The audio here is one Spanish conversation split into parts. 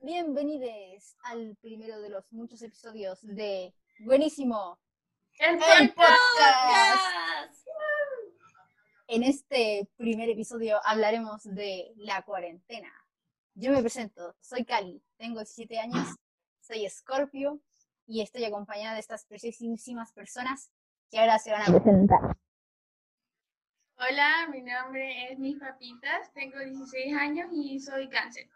bienvenidos al primero de los muchos episodios de Buenísimo, El, el podcast. podcast. En este primer episodio hablaremos de la cuarentena. Yo me presento, soy Cali, tengo 17 años, soy Scorpio y estoy acompañada de estas preciosísimas personas que ahora se van a presentar. Hola, mi nombre es Mis Papitas, tengo 16 años y soy cáncer.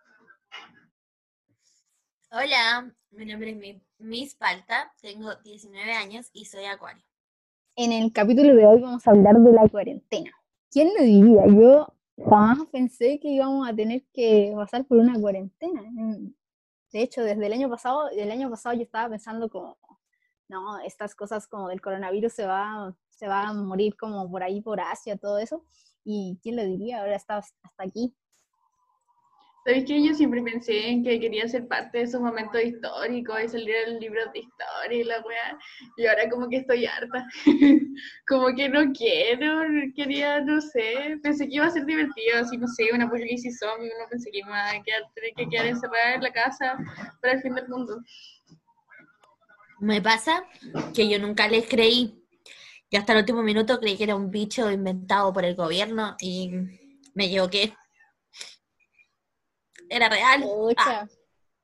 Hola, mi nombre es Mi- Miss Palta, tengo 19 años y soy acuario. En el capítulo de hoy vamos a hablar de la cuarentena. ¿Quién lo diría? Yo jamás pensé que íbamos a tener que pasar por una cuarentena. De hecho, desde el año pasado, el año pasado yo estaba pensando como, no, estas cosas como del coronavirus se va, se va a morir como por ahí, por Asia, todo eso. Y quién lo diría, ahora está hasta aquí. ¿Sabéis que yo siempre pensé en que quería ser parte de esos momentos históricos y salir en libros de historia y la weá? Y ahora como que estoy harta. como que no quiero, quería, no sé, pensé que iba a ser divertido, así no sé, una apocalipsis zombie, uno pensé que iba a quedar, tener que quedar encerrada en la casa para el fin del mundo. Me pasa que yo nunca les creí. Y hasta el último minuto creí que era un bicho inventado por el gobierno y me equivoqué. Era real. Pucha.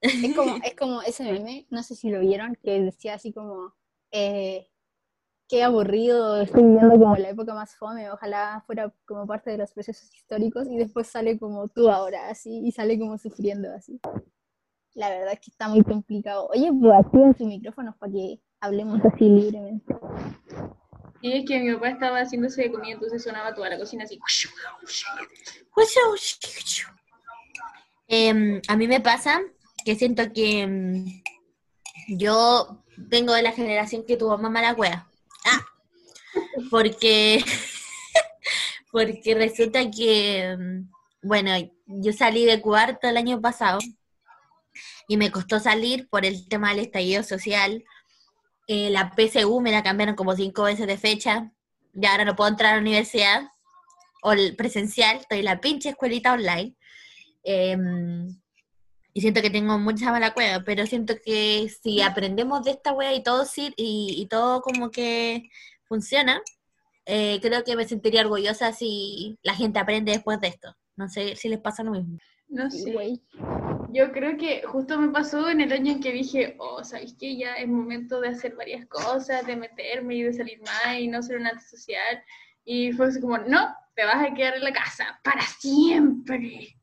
Es como, es como ese meme, no sé si lo vieron, que decía así como, eh, qué aburrido, estoy viviendo como la época más fome, ojalá fuera como parte de los procesos históricos, y después sale como tú ahora, así, y sale como sufriendo así. La verdad es que está muy complicado. Oye, pues activen sus micrófonos para que hablemos así libremente. Y es que mi papá estaba haciéndose de comida, entonces sonaba toda la cocina así. Em, a mí me pasa que siento que em, yo vengo de la generación que tuvo mamá la wea. Ah, porque, porque resulta que, em, bueno, yo salí de cuarto el año pasado y me costó salir por el tema del estallido social. Eh, la PSU me la cambiaron como cinco veces de fecha. Y ahora no puedo entrar a la universidad o presencial, estoy en la pinche escuelita online. Em, y siento que tengo mucha mala cueva, pero siento que si aprendemos de esta wea y todo sí, y, y todo como que funciona, eh, creo que me sentiría orgullosa si la gente aprende después de esto. No sé si les pasa lo mismo. No sé. Güey. Yo creo que justo me pasó en el año en que dije, oh, ¿sabéis qué? Ya es momento de hacer varias cosas, de meterme y de salir más y no ser una antisocial. Y fue así como, no, te vas a quedar en la casa para siempre.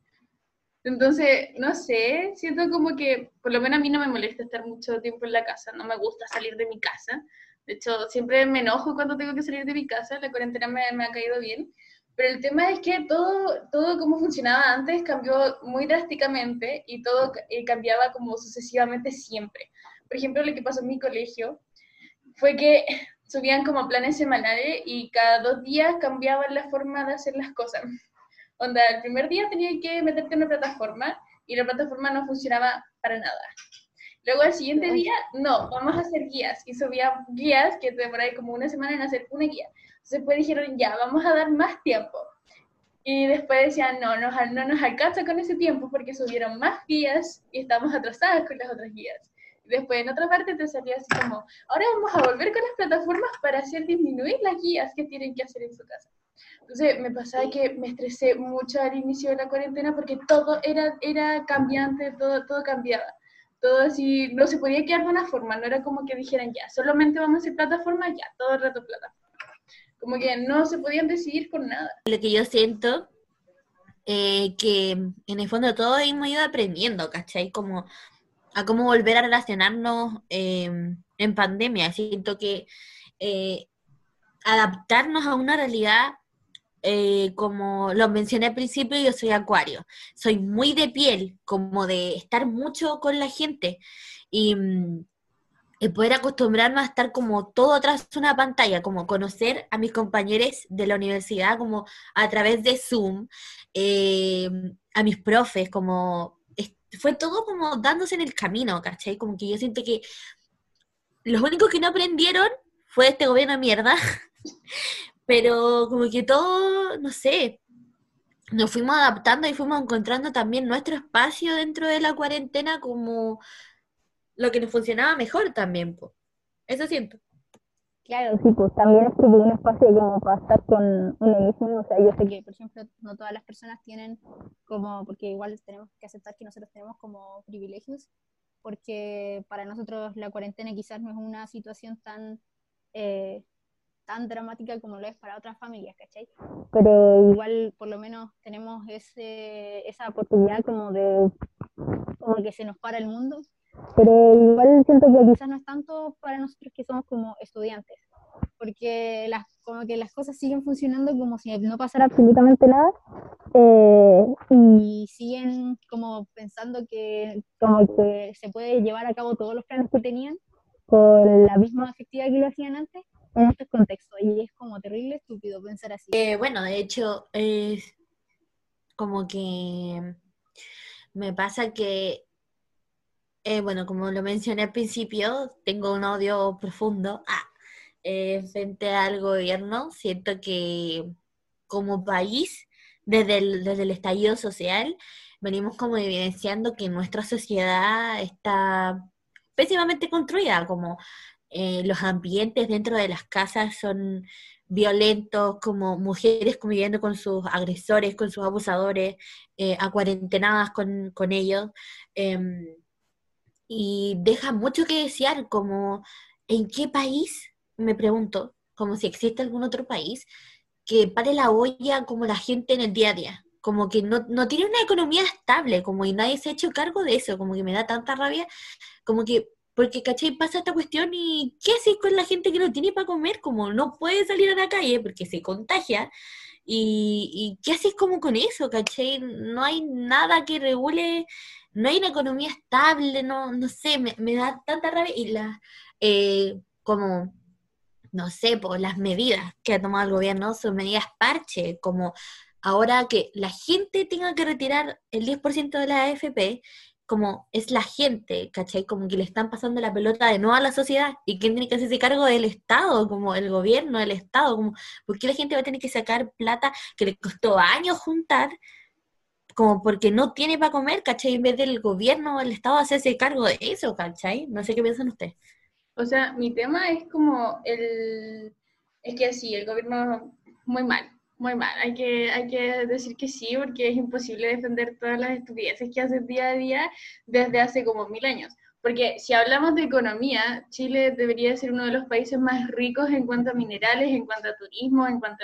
Entonces, no sé, siento como que, por lo menos a mí no me molesta estar mucho tiempo en la casa, no me gusta salir de mi casa. De hecho, siempre me enojo cuando tengo que salir de mi casa, la cuarentena me, me ha caído bien. Pero el tema es que todo, todo como funcionaba antes cambió muy drásticamente y todo eh, cambiaba como sucesivamente siempre. Por ejemplo, lo que pasó en mi colegio fue que subían como planes semanales y cada dos días cambiaban la forma de hacer las cosas. Onda, el primer día tenías que meterte en una plataforma y la plataforma no funcionaba para nada. Luego al siguiente día, no, vamos a hacer guías. Y subían guías que te demoraban como una semana en hacer una guía. Entonces después dijeron, ya, vamos a dar más tiempo. Y después decían, no, no, no nos alcanza con ese tiempo porque subieron más guías y estamos atrasadas con las otras guías. Y después en otra parte te salía así como, ahora vamos a volver con las plataformas para hacer disminuir las guías que tienen que hacer en su casa. Entonces me pasaba que me estresé mucho al inicio de la cuarentena porque todo era, era cambiante, todo, todo cambiaba. Todo así, no se podía quedar de una forma, no era como que dijeran ya, solamente vamos a hacer plataformas, ya, todo el rato plataforma. Como que no se podían decidir por nada. Lo que yo siento, eh, que en el fondo todos hemos ido aprendiendo, ¿cachai? Como a cómo volver a relacionarnos eh, en pandemia. Siento que eh, adaptarnos a una realidad, eh, como lo mencioné al principio, yo soy acuario. Soy muy de piel, como de estar mucho con la gente. Y, mm, poder acostumbrarme a estar como todo tras una pantalla, como conocer a mis compañeros de la universidad como a través de Zoom, eh, a mis profes, como fue todo como dándose en el camino, ¿cachai? Como que yo siento que los únicos que no aprendieron fue este gobierno de mierda, pero como que todo, no sé, nos fuimos adaptando y fuimos encontrando también nuestro espacio dentro de la cuarentena como lo que nos funcionaba mejor también. Eso siento. Claro, sí, pues también es que un espacio como para estar con uno mismo, o sea, yo sé que, por ejemplo, no todas las personas tienen como, porque igual tenemos que aceptar que nosotros tenemos como privilegios, porque para nosotros la cuarentena quizás no es una situación tan eh, tan dramática como lo es para otras familias, ¿cachai? Pero igual por lo menos tenemos ese, esa oportunidad como de como que se nos para el mundo, pero igual siento que quizás no es tanto para nosotros que somos como estudiantes, porque las, como que las cosas siguen funcionando como si no pasara absolutamente nada eh, y siguen como pensando que como que se puede llevar a cabo todos los planes que tenían con la misma efectividad que lo hacían antes estos contextos y es como terrible estúpido pensar así. Eh, bueno, de hecho, es como que me pasa que, eh, bueno, como lo mencioné al principio, tengo un odio profundo ah, eh, frente al gobierno. Siento que como país, desde desde el estallido social, venimos como evidenciando que nuestra sociedad está pésimamente construida, como eh, los ambientes dentro de las casas son violentos, como mujeres conviviendo con sus agresores, con sus abusadores, eh, acuarentenadas con, con ellos. Em, y deja mucho que desear, como en qué país, me pregunto, como si existe algún otro país, que pare la olla como la gente en el día a día como que no, no, tiene una economía estable, como y nadie se ha hecho cargo de eso, como que me da tanta rabia, como que porque, ¿cachai? Pasa esta cuestión y ¿qué haces con la gente que no tiene para comer? Como no puede salir a la calle porque se contagia. ¿Y, y qué haces como con eso? ¿Cachai? No hay nada que regule, no hay una economía estable, no, no sé, me, da tanta rabia y la, eh, como, no sé, por las medidas que ha tomado el gobierno son medidas parche, como ahora que la gente tenga que retirar el 10% de la AFP, como es la gente, ¿cachai? Como que le están pasando la pelota de nuevo a la sociedad y quién tiene que hacerse cargo del Estado, como el gobierno, el Estado, como, ¿por qué la gente va a tener que sacar plata que le costó años juntar? Como porque no tiene para comer, ¿cachai? En vez del gobierno, el Estado hacerse cargo de eso, ¿cachai? No sé qué piensan ustedes. O sea, mi tema es como el... Es que sí, el gobierno muy mal, muy mal, hay que, hay que decir que sí, porque es imposible defender todas las estupideces que hacen día a día desde hace como mil años. Porque si hablamos de economía, Chile debería ser uno de los países más ricos en cuanto a minerales, en cuanto a turismo, en cuanto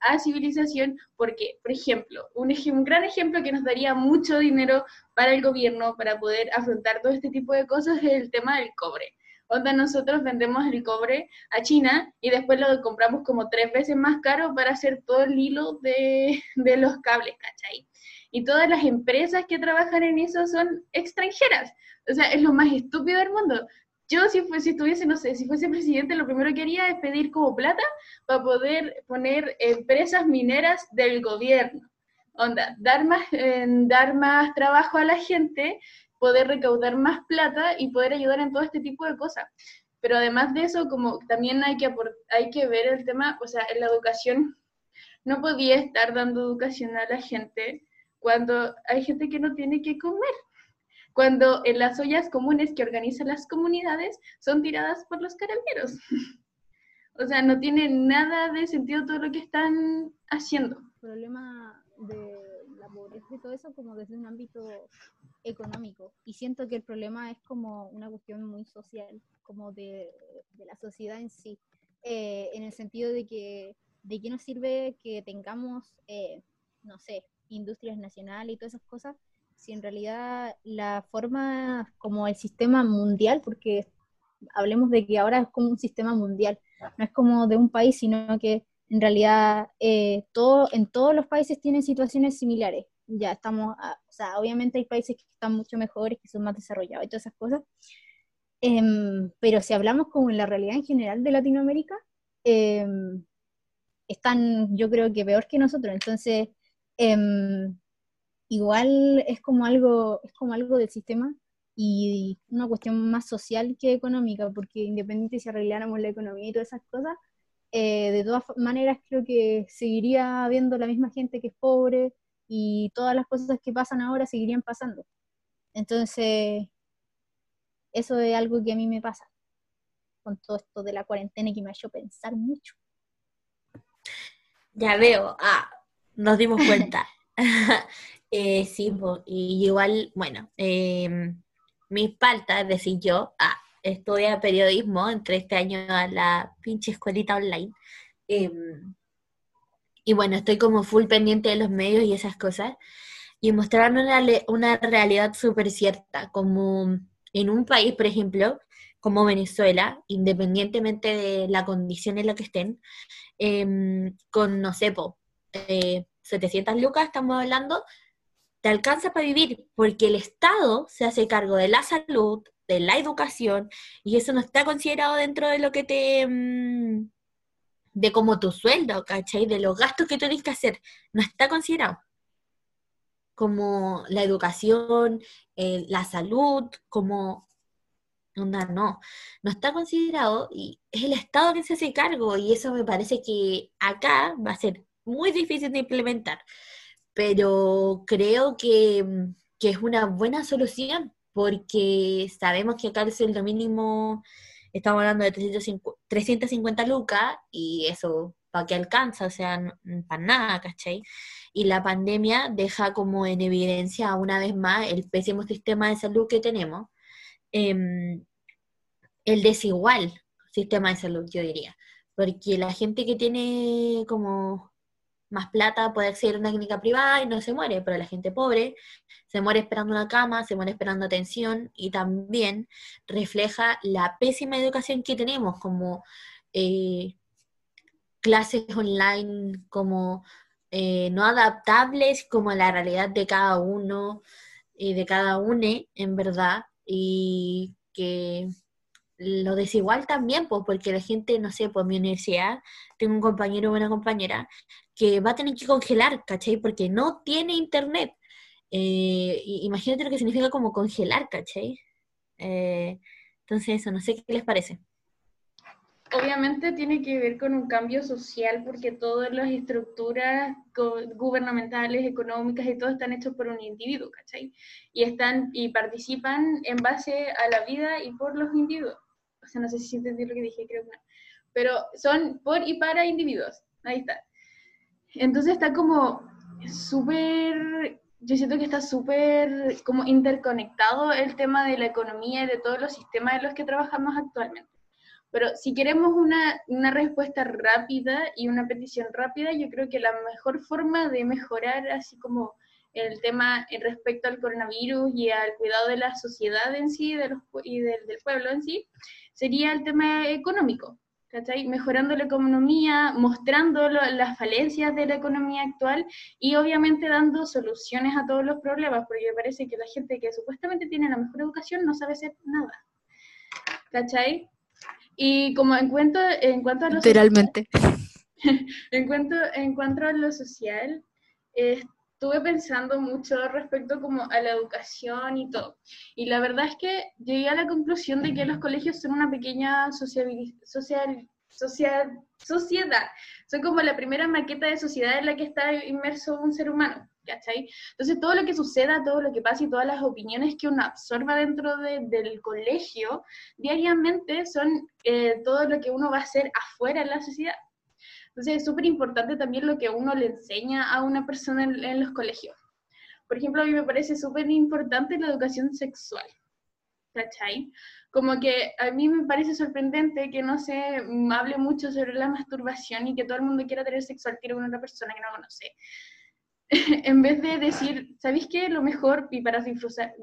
a civilización, porque, por ejemplo, un, un gran ejemplo que nos daría mucho dinero para el gobierno para poder afrontar todo este tipo de cosas es el tema del cobre. Onda, nosotros vendemos el cobre a China y después lo compramos como tres veces más caro para hacer todo el hilo de, de los cables, ¿cachai? Y todas las empresas que trabajan en eso son extranjeras. O sea, es lo más estúpido del mundo. Yo si, fuese, si estuviese, no sé, si fuese presidente, lo primero que haría es pedir como plata para poder poner empresas mineras del gobierno. Onda, dar más, eh, dar más trabajo a la gente poder recaudar más plata y poder ayudar en todo este tipo de cosas. Pero además de eso, como también hay que, hay que ver el tema, o sea, en la educación, no podía estar dando educación a la gente cuando hay gente que no tiene que comer. Cuando en las ollas comunes que organizan las comunidades son tiradas por los carabineros. o sea, no tiene nada de sentido todo lo que están haciendo. El problema de la pobreza y todo eso como desde un ámbito económico. Y siento que el problema es como una cuestión muy social, como de, la sociedad en sí, eh, en el sentido de que de qué nos sirve que tengamos, eh, no sé, industrias nacionales y todas esas cosas, si en realidad la forma como el sistema mundial, porque hablemos de que ahora es como un sistema mundial, no es como de un país, sino que en realidad eh, todo, en todos los países tienen situaciones similares ya estamos, o sea, obviamente hay países que están mucho mejores, que son más desarrollados y todas esas cosas, em, pero si hablamos como en la realidad en general de Latinoamérica, em, están yo creo que peor que nosotros, entonces em, igual es como algo, es como algo del sistema y una cuestión más social que económica, porque independiente si arregláramos la economía y todas esas cosas, eh, de todas maneras creo que seguiría habiendo la misma gente que es pobre, y todas las cosas que pasan ahora seguirían pasando. Entonces, eso es algo que a mí me pasa con todo esto de la cuarentena y que me ha hecho pensar mucho. Ya veo, ah, nos dimos cuenta. eh, sí, y igual, bueno, eh, mis faltas, es decir, yo, ah, estudia periodismo, entre este año a la pinche escuelita online. Em, y bueno, estoy como full pendiente de los medios y esas cosas. Y mostraron una, una realidad súper cierta, como en un país, por ejemplo, como Venezuela, independientemente de la condición en la que estén, em, con, no sé, 700 eh, lucas estamos hablando, te alcanza para vivir, porque el Estado se hace cargo de la salud, de la educación, y eso no está considerado dentro de lo que te... De como tu sueldo, ¿cachai? De los gastos que tienes que hacer, no está considerado. Como la educación, eh, la salud, como... No, no, no está considerado y es el Estado que se hace cargo y eso me parece que acá va a ser muy difícil de implementar, pero creo que, que es una buena solución porque sabemos que acá el sueldo mínimo, estamos hablando de 350, 350 lucas y eso, ¿para qué alcanza? O sea, para nada, ¿cachai? Y la pandemia deja como en evidencia una vez más el pésimo sistema de salud que tenemos, em, el desigual sistema de salud, yo diría, porque la gente que tiene como más plata puede acceder a una clínica privada y no se muere, pero la gente pobre se muere esperando una cama, se muere esperando atención y también refleja la pésima educación que tenemos como eh, clases online, como eh, no adaptables como a la realidad de cada uno y de cada une, en verdad, y que lo desigual también, pues, porque la gente, no sé, pues mi universidad, tengo un compañero o una compañera que va a tener que congelar, ¿cachai? Porque no tiene internet. Eh, imagínate lo que significa como congelar, ¿cachai? Eh, entonces, eso, no sé qué les parece. Obviamente tiene que ver con un cambio social porque todas las estructuras gubernamentales, económicas y todo están hechos por un individuo, ¿cachai? Y, están, y participan en base a la vida y por los individuos. O sea, no sé si entendí lo que dije, creo que no. Pero son por y para individuos. Ahí está. Entonces está como súper, yo siento que está súper como interconectado el tema de la economía y de todos los sistemas en los que trabajamos actualmente. Pero si queremos una, una, respuesta rápida y una petición rápida, yo creo que la mejor forma de mejorar así como el tema respecto al coronavirus y al cuidado de la sociedad en sí de los, y del, del pueblo en sí, sería el tema económico. ¿Cachai? Mejorando la economía, mostrando las falencias de la economía actual y obviamente dando soluciones a todos los problemas, porque me parece que la gente que supuestamente tiene la mejor educación no sabe hacer nada. ¿Cachai? Y como en cuanto, en cuanto a lo Literalmente. en, cuanto, en cuanto a lo social, estuve pensando mucho respecto como a la educación y todo. Y la verdad es que llegué a la conclusión de que los colegios son una pequeña social, social, sociedad. Son como la primera maqueta de sociedad en la que está inmerso un ser humano. ¿cachai? Entonces todo lo que suceda, todo lo que pasa y todas las opiniones que uno absorba dentro del colegio diariamente son eh, todo lo que uno va a hacer afuera en la sociedad. Entonces es súper importante también lo que uno le enseña a una persona en, los colegios. Por ejemplo, a mí me parece súper importante la educación sexual. ¿Cachai? Como que a mí me parece sorprendente que no se hable mucho sobre la masturbación y que todo el mundo quiera tener sexo al tiro con otra persona que no conoce. en vez de decir, ¿sabéis qué? Lo mejor y para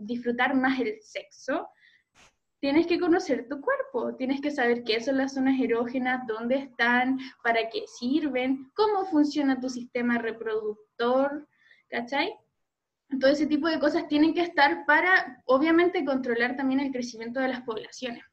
disfrutar más el sexo, tienes que conocer tu cuerpo, tienes que saber qué son las zonas erógenas, dónde están, para qué sirven, cómo funciona tu sistema reproductor, ¿cachai? Todo ese tipo de cosas tienen que estar para, obviamente, controlar también el crecimiento de las poblaciones.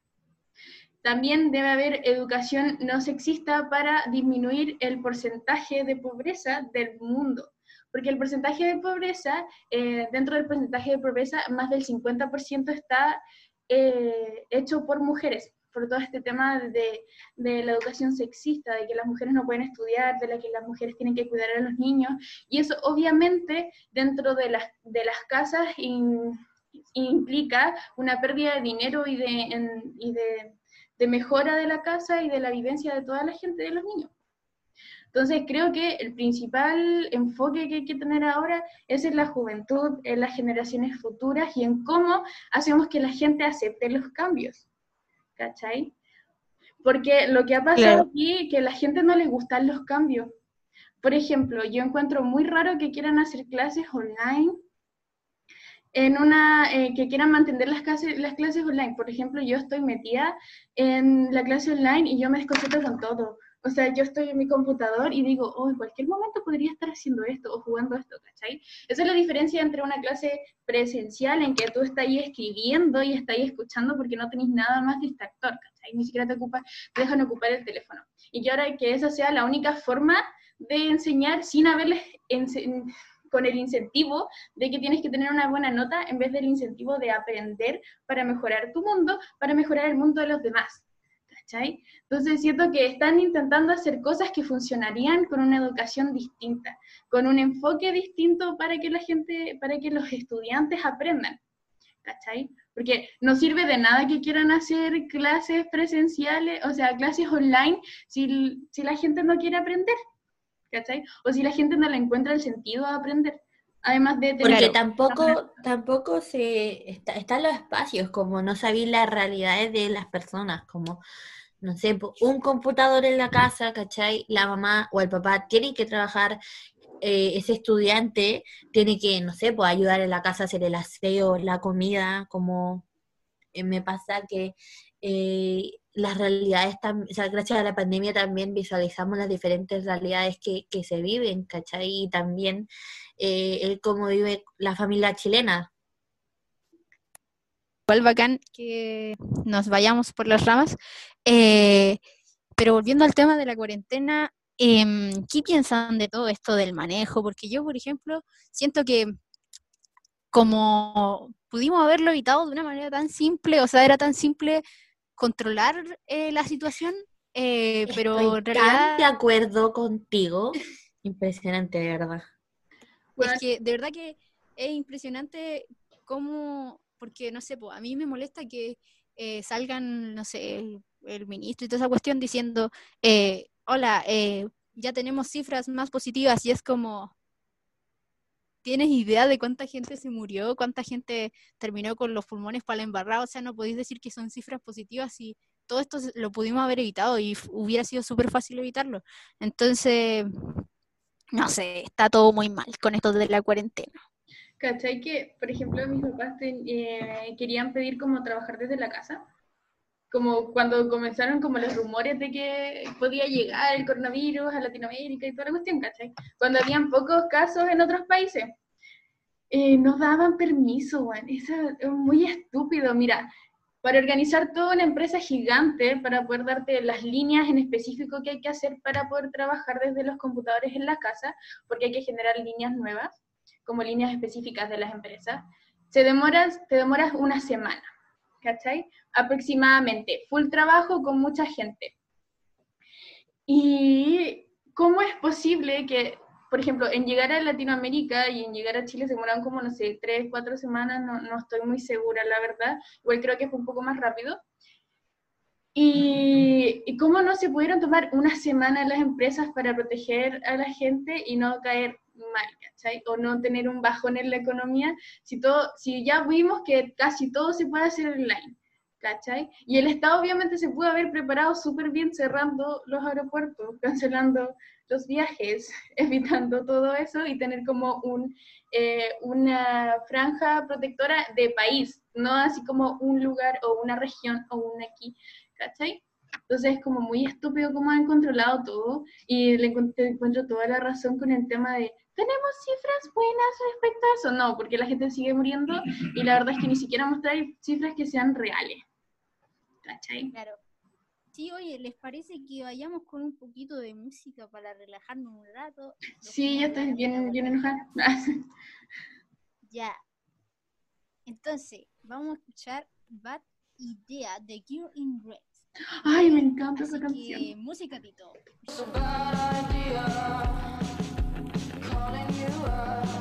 También debe haber educación no sexista para disminuir el porcentaje de pobreza del mundo, porque el porcentaje de pobreza, eh, dentro del porcentaje de pobreza, más del 50% está eh, hecho por mujeres, por todo este tema de, de, la educación sexista, de que las mujeres no pueden estudiar, de la que las mujeres tienen que cuidar a los niños, y eso obviamente dentro de las, de las casas implica una pérdida de dinero y, de, y de, de mejora de la casa y de la vivencia de toda la gente, de los niños. Entonces creo que el principal enfoque que hay que tener ahora es en la juventud, en las generaciones futuras y en cómo hacemos que la gente acepte los cambios. ¿Cachai? Porque lo que ha pasado aquí es que a la gente no le gustan los cambios. Por ejemplo, yo encuentro muy raro que quieran hacer clases online en una eh, que quieran mantener las clases, las clases online. Por ejemplo, yo estoy metida en la clase online y yo me desconcerto con todo. O sea, yo estoy en mi computador y digo, oh, en cualquier momento podría estar haciendo esto o jugando esto, ¿cachai? Esa es la diferencia entre una clase presencial en que tú estás ahí escribiendo y estás ahí escuchando porque no tenéis nada más distractor, ¿cachai? Ni siquiera te, ocupa, te dejan ocupar el teléfono. Y que ahora que esa sea la única forma de enseñar sin haberles con el incentivo de que tienes que tener una buena nota en vez del incentivo de aprender para mejorar tu mundo, para mejorar el mundo de los demás. ¿Cachai? Entonces siento que están intentando hacer cosas que funcionarían con una educación distinta, con un enfoque distinto para que la gente, para que los estudiantes aprendan, ¿cachai? Porque no sirve de nada que quieran hacer clases presenciales, o sea, clases online, si, si la gente no quiere aprender, ¿cachai? O si la gente no le encuentra el sentido a aprender. Además de tener... Porque tampoco, tampoco se está, están los espacios, como no sabéis las realidades de las personas, como no sé, un computador en la casa, ¿cachai? La mamá o el papá tienen que trabajar, eh, ese estudiante tiene que, no sé, pues ayudar en la casa a hacer el aseo, la comida, como eh, me pasa que eh, las realidades, o sea, gracias a la pandemia también visualizamos las diferentes realidades que, que se viven, ¿cachai? Y también eh, cómo vive la familia chilena, igual bacán que nos vayamos por las ramas. Eh, pero volviendo al tema de la cuarentena, em, ¿qué piensan de todo esto del manejo? Porque yo, por ejemplo, siento que como pudimos haberlo evitado de una manera tan simple, o sea, era tan simple controlar eh, la situación, eh, pero en realidad... de acuerdo contigo. Impresionante, de verdad. Es que de verdad que es impresionante cómo porque no sé, a mí me molesta que eh, salgan, no sé, el, ministro y toda esa cuestión diciendo, eh, hola, eh, ya tenemos cifras más positivas y es como, ¿tienes idea de cuánta gente se murió, cuánta gente terminó con los pulmones para la embarrada? O sea, no podéis decir que son cifras positivas y todo esto lo pudimos haber evitado y hubiera sido súper fácil evitarlo. Entonces, no sé, está todo muy mal con esto de la cuarentena. ¿Cachai? Que, por ejemplo, mis papás eh, querían pedir como trabajar desde la casa. Como cuando comenzaron como los rumores de que podía llegar el coronavirus a Latinoamérica y toda la cuestión, ¿cachai? Cuando habían pocos casos en otros países. Eh, nos daban permiso, bueno, eso es muy estúpido. Mira, para organizar toda una empresa gigante, para poder darte las líneas en específico que hay que hacer para poder trabajar desde los computadores en la casa, porque hay que generar líneas nuevas como líneas específicas de las empresas, se demoras, te demoras una semana, ¿cachai? Aproximadamente, full trabajo con mucha gente. ¿Y cómo es posible que, por ejemplo, en llegar a Latinoamérica y en llegar a Chile se demoran como, no sé, tres, cuatro semanas, no, no estoy muy segura, la verdad, igual creo que fue un poco más rápido. Y, y, cómo no se pudieron tomar una semana las empresas para proteger a la gente y no caer mal, ¿cachai? O no tener un bajón en la economía, si, todo, si ya vimos que casi todo se puede hacer online, ¿cachai? Y el Estado obviamente se pudo haber preparado súper bien cerrando los aeropuertos, cancelando los viajes, evitando todo eso y tener como un, eh, una franja protectora de país, no así como un lugar o una región o un aquí, ¿cachai? Entonces es como muy estúpido cómo han controlado todo y le encuentro toda la razón con el tema de ¿tenemos cifras buenas respecto a eso? No, porque la gente sigue muriendo y la verdad es que ni siquiera mostrar cifras que sean reales. ¿Cachai? Claro. Sí, oye, ¿les parece que vayamos con un poquito de música para relajarnos un rato? Sí, ya estoy bien, bien enojada. ya. Entonces, vamos a escuchar Bad Idea de Gear in Red. Ay, me encanta esa canción. que, música, Tito. It's a bad idea calling you up.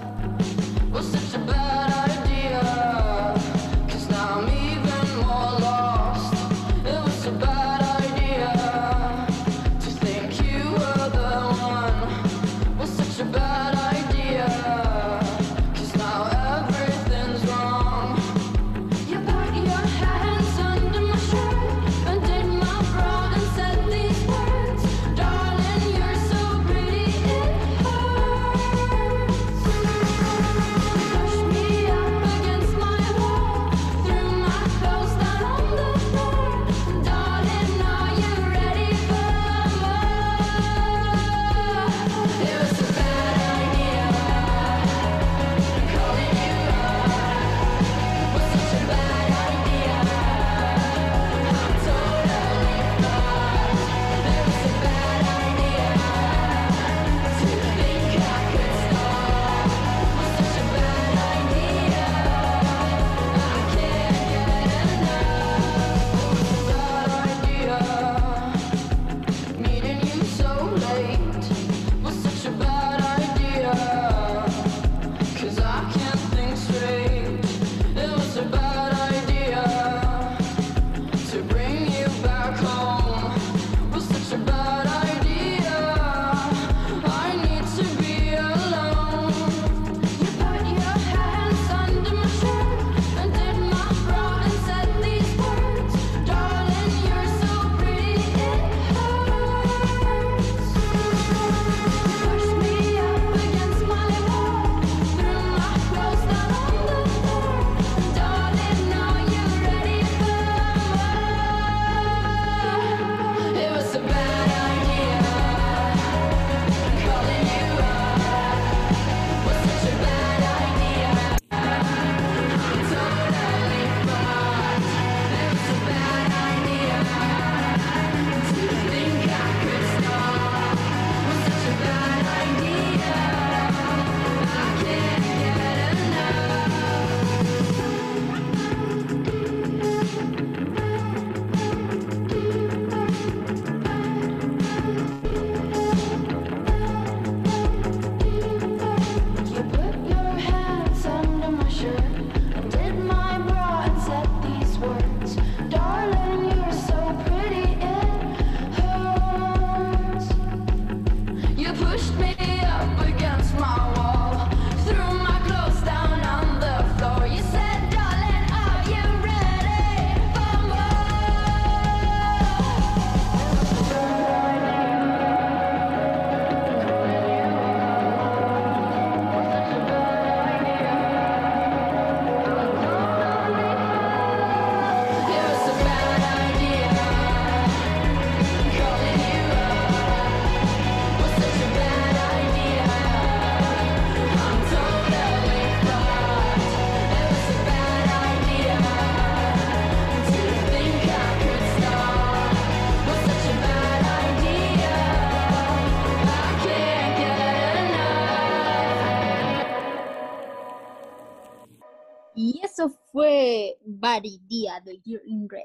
Year in Red.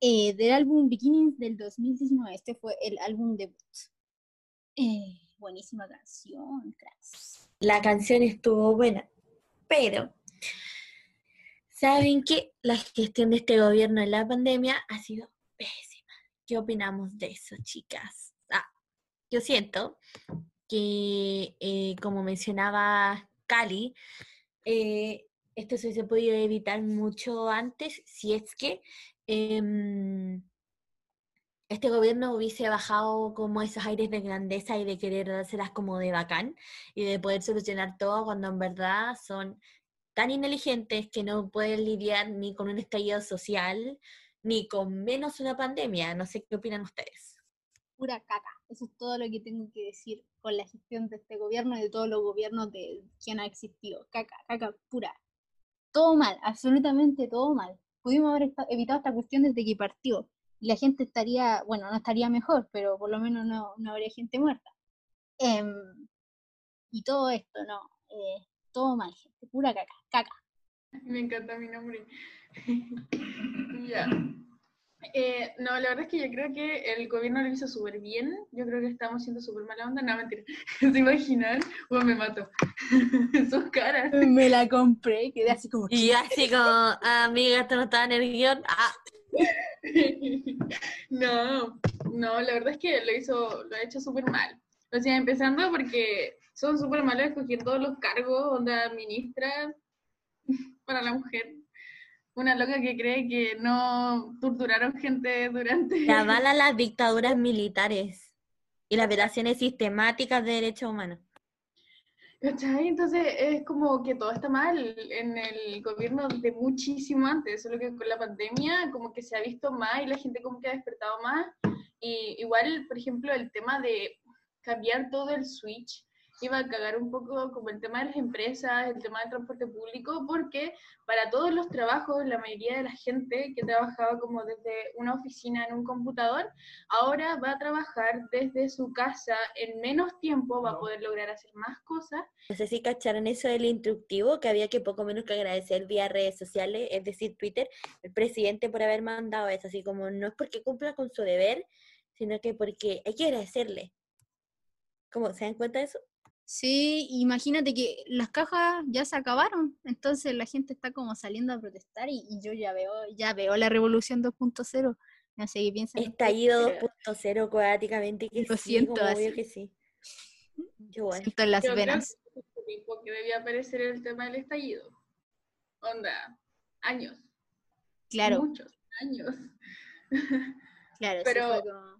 Eh, del álbum Beginnings del 2019. Este fue el álbum debut. Eh, buenísima canción, cracks. La canción estuvo buena, pero ¿saben qué? La gestión de este gobierno en la pandemia ha sido pésima. ¿Qué opinamos de eso, chicas? Ah, yo siento que, eh, como mencionaba Cali, eh, esto se hubiese podido evitar mucho antes si es que em, este gobierno hubiese bajado como esos aires de grandeza y de querer dárselas como de bacán y de poder solucionar todo cuando en verdad son tan inteligentes que no pueden lidiar ni con un estallido social ni con menos una pandemia. No sé qué opinan ustedes. Pura caca. Eso es todo lo que tengo que decir con la gestión de este gobierno y de todos los gobiernos de quien ha existido. Caca, caca pura. Todo mal, absolutamente todo mal. Pudimos haber evitado esta cuestión desde que partió. Y la gente estaría, bueno, no estaría mejor, pero por lo menos no, no habría gente muerta. Em, y todo esto, no. eh, todo mal, gente. Pura caca, caca. Me encanta mi nombre. ya. Eh, no, la verdad es que yo creo que el gobierno lo hizo súper bien. Yo creo que estamos siendo súper mala onda. No, mentira. ¿Se imaginan? Bueno, me mato. Sus caras. Me la compré, quedé así como... Y así como, "Ah, amiga, esto no estaba en el guion. Ah, No, no, la verdad es que lo hizo, lo ha hecho súper mal. O sea, empezando porque son súper malos escogiendo todos los cargos donde administra para la mujer. Una loca que cree que no torturaron gente durante... se avala las dictaduras militares y las violaciones sistemáticas de derechos humanos. ¿Cachai? Entonces es como que todo está mal en el gobierno de muchísimo antes, solo que con la pandemia como que se ha visto más y la gente como que ha despertado más. Y igual, por ejemplo, el tema de cambiar todo el switch iba a cagar un poco como el tema de las empresas, el tema del transporte público, porque para todos los trabajos, la mayoría de la gente que trabajaba como desde una oficina en un computador, ahora va a trabajar desde su casa en menos tiempo, va a poder lograr hacer más cosas No sé si cacharon eso del instructivo, que había que poco menos que agradecer vía redes sociales, es decir, Twitter, el presidente por haber mandado eso, así como no es porque cumpla con su deber, sino que porque hay que agradecerle. ¿Cómo? ¿Se dan cuenta de eso? Sí, imagínate que las cajas ya se acabaron, entonces la gente está como saliendo a protestar y, y yo ya veo, ya veo la revolución 2.0. No sé qué piensan ustedes, Estallido pero 2.0 coáticamente que Lo sí, siento, como obvio así. que sí. Yo bueno. siento en las Yo creo venas. tiempo que debía aparecer el tema del estallido. Onda, años, Claro, muchos años. claro, sí pero- fue como-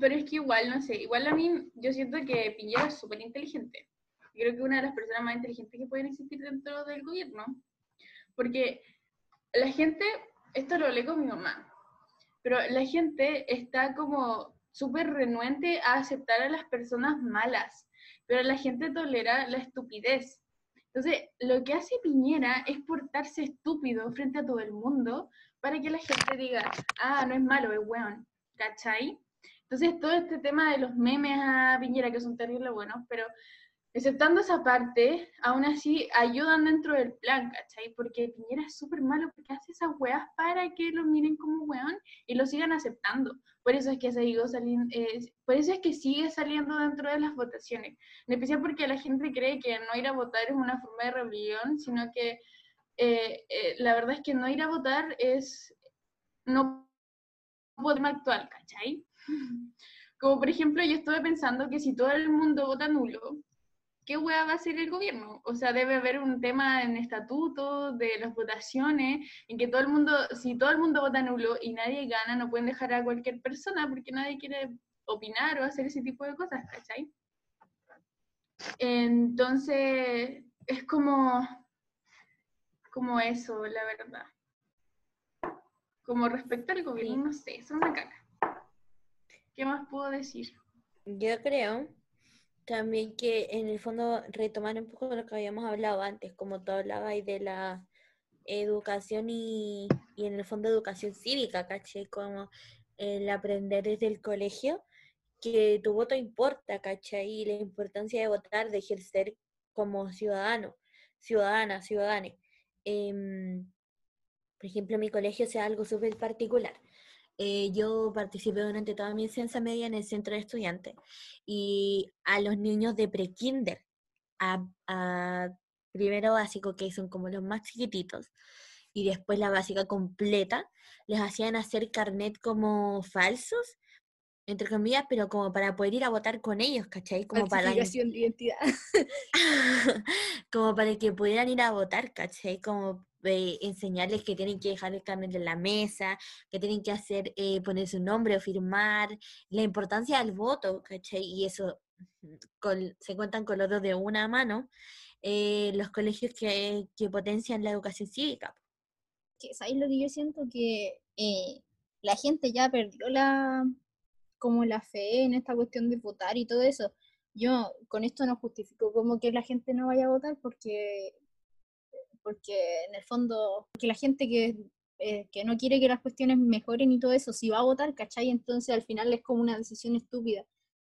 Pero es que igual, no sé, igual a mí yo siento que Piñera es súper inteligente. Creo que una de las personas más inteligentes que pueden existir dentro del gobierno. Porque la gente, esto lo hablé con mi mamá, pero la gente está como súper renuente a aceptar a las personas malas, pero la gente tolera la estupidez. Entonces, lo que hace Piñera es portarse estúpido frente a todo el mundo para que la gente diga, ah, no es malo, es weón, ¿cachai? Entonces, todo este tema de los memes a Piñera, que son terribles buenos, pero exceptando esa parte, aún así ayudan dentro del plan, ¿cachai? Porque Piñera es súper malo porque hace esas weas para que lo miren como weón y lo sigan aceptando. Por eso es que salin- eh, por eso es que sigue saliendo dentro de las votaciones. En especial porque la gente cree que no ir a votar es una forma de rebelión, sino que eh, eh, la verdad es que no ir a votar es no poder actual, ¿cachai? Como por ejemplo, yo estuve pensando que si todo el mundo vota nulo, ¿qué hueá va a hacer el gobierno? O sea, debe haber un tema en estatuto de las votaciones, en que todo el mundo, si todo el mundo vota nulo y nadie gana, no pueden dejar a cualquier persona porque nadie quiere opinar o hacer ese tipo de cosas, ¿cachai? Entonces, es como, como eso, la verdad. Como respecto al gobierno, Sí. no sé, es una caca. ¿Qué más puedo decir? Yo creo también que en el fondo retomar un poco lo que habíamos hablado antes, como tú hablabas de la educación y, y en el fondo educación cívica, ¿cachai? Como el aprender desde el colegio que tu voto importa, ¿cachai? Y la importancia de votar, de ejercer como ciudadano, ciudadana, ciudadane. Em, por ejemplo, mi colegio sea algo súper particular. Eh, yo participé durante toda mi ciencia media en el centro de estudiantes y a los niños de prekinder a, a primero básico, que son como los más chiquititos, y después la básica completa, les hacían hacer carnet como falsos, entre comillas, pero como para poder ir a votar con ellos, ¿cachai? Como para de identidad. como para que pudieran ir a votar, ¿cachai? Como eh, enseñarles que tienen que dejar el carnet en la mesa, que tienen que hacer, eh, poner su nombre o firmar, la importancia del voto, ¿cachai? Y eso con- se cuentan con los dos de una mano, eh, los colegios que, que potencian la educación cívica. ¿sabéis lo que yo siento? Que eh, la gente ya perdió la como la fe en esta cuestión de votar y todo eso. Yo con esto no justifico como que la gente no vaya a votar porque porque en el fondo que la gente que eh, que no quiere que las cuestiones mejoren y todo eso, si va a votar, ¿cachai? Entonces al final es como una decisión estúpida.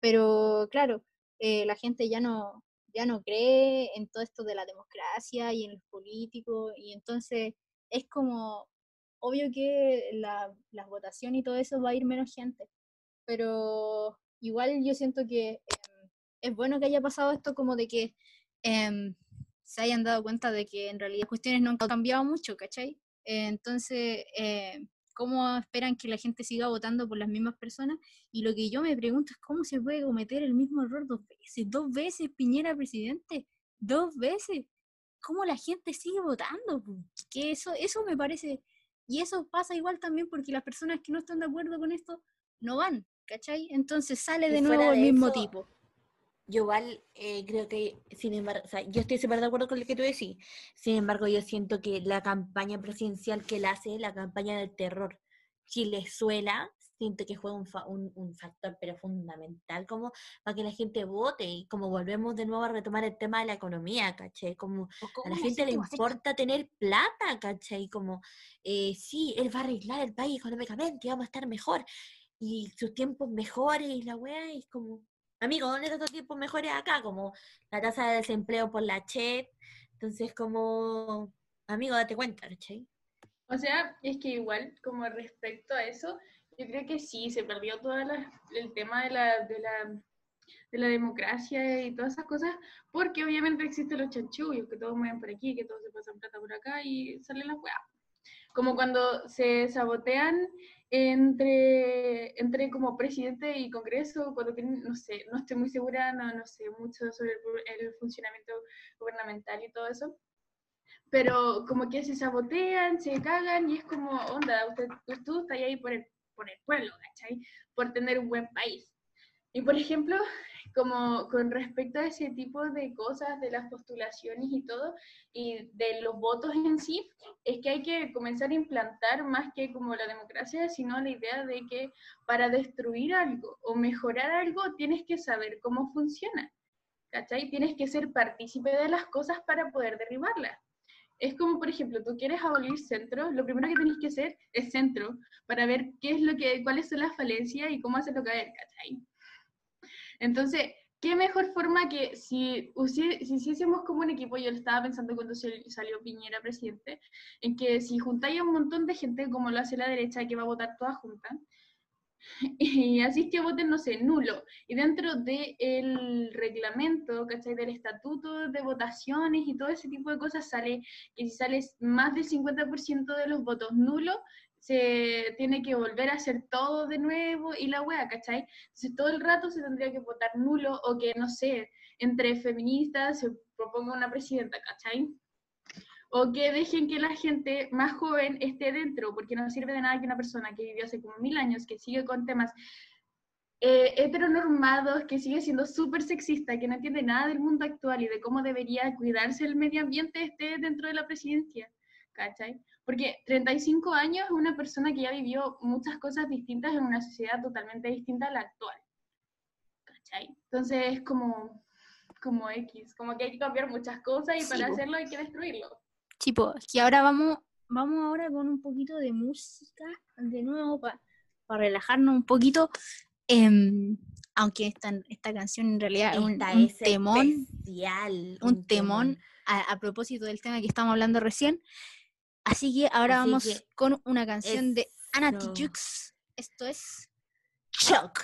Pero claro, eh, la gente ya no, ya no cree en todo esto de la democracia y en los políticos, y entonces es como, obvio que la, la votación y todo eso va a ir menos gente, pero igual yo siento que em, es bueno que haya pasado esto como de que em, se hayan dado cuenta de que en realidad las cuestiones no han cambiado mucho, ¿cachai? Eh, entonces, ¿cómo esperan que la gente siga votando por las mismas personas? Y lo que yo me pregunto es cómo se puede cometer el mismo error dos veces, dos veces Piñera presidente, dos veces. ¿Cómo la gente sigue votando? Que eso, eso me parece, y eso pasa igual también porque las personas que no están de acuerdo con esto no van, ¿cachai? Entonces sale de nuevo el de mismo eso, tipo. Yo igual eh, creo que, sin embargo, o sea, yo estoy súper de acuerdo con lo que tú decís. Sin embargo, yo siento que la campaña presidencial que él hace, la campaña del terror Chilezuela, siento que juega un, fa- un, un factor pero fundamental como para que la gente vote y como volvemos de nuevo a retomar el tema de la economía, ¿cachai? Como a la gente le importa tener plata, ¿cachai? Como, eh, sí, él va a arreglar el país económicamente, y vamos a estar mejor, y sus tiempos mejores, y la weá, y es como, amigo, ¿dónde están tus tiempos mejores acá? Como la tasa de desempleo por la CHET, entonces como, amigo, date cuenta, ¿cachai? O sea, es que igual, como respecto a eso, yo creo que sí, se perdió todo el tema de la, de la, de la democracia y todas esas cosas, porque obviamente existen los chanchullos, que todos mueven por aquí, que todos se pasan plata por acá y salen las weas. Como cuando se sabotean entre, entre como presidente y congreso, cuando tienen, no sé, no estoy muy segura, no, no sé mucho sobre el, el funcionamiento gubernamental y todo eso, pero como que se sabotean, se cagan y es como, onda, usted, tú estás ahí por el, por el pueblo, ¿cachai? Por tener un buen país. Y por ejemplo, como con respecto a ese tipo de cosas, de las postulaciones y todo, y de los votos en sí, es que hay que comenzar a implantar más que como la democracia, sino la idea de que para destruir algo o mejorar algo tienes que saber cómo funciona, ¿cachai? Tienes que ser partícipe de las cosas para poder derribarlas. Es como, por ejemplo, tú quieres abolir centro, lo primero que tienes que hacer es centro, para ver qué es lo que, cuáles son las falencias y cómo hacerlo caer, ¿cachai? Entonces, ¿qué mejor forma que si, si hiciésemos como un equipo, yo lo estaba pensando cuando salió Piñera presidente, en que si juntáis a un montón de gente, como lo hace la derecha, que va a votar toda junta, y así es que voten, no sé, nulo. Y dentro del reglamento, ¿cachai? Del estatuto de votaciones y todo ese tipo de cosas sale que si sales más del 50% de los votos nulos, se tiene que volver a hacer todo de nuevo y la wea, ¿cachai? Entonces todo el rato se tendría que votar nulo o que, no sé, entre feministas se proponga una presidenta, ¿cachai? O que dejen que la gente más joven esté dentro, porque no sirve de nada que una persona que vivió hace como mil años, que sigue con temas eh, heteronormados, que sigue siendo súper sexista, que no entiende nada del mundo actual y de cómo debería cuidarse el medio ambiente, esté dentro de la presidencia. ¿Cachai? Porque 35 años es una persona que ya vivió muchas cosas distintas en una sociedad totalmente distinta a la actual. ¿Cachai? Entonces es como, como X, como que hay que cambiar muchas cosas y Sí, para po. hacerlo hay que destruirlo. Tipo, que ahora vamos, vamos ahora con un poquito de música de nuevo para relajarnos un poquito. Em, aunque esta, esta canción en realidad es un, un es temón, especial, un temón a, a propósito del tema que estamos hablando recién. Así que ahora Así vamos que con una canción de Ana eso. Tijoux. Esto es Shock.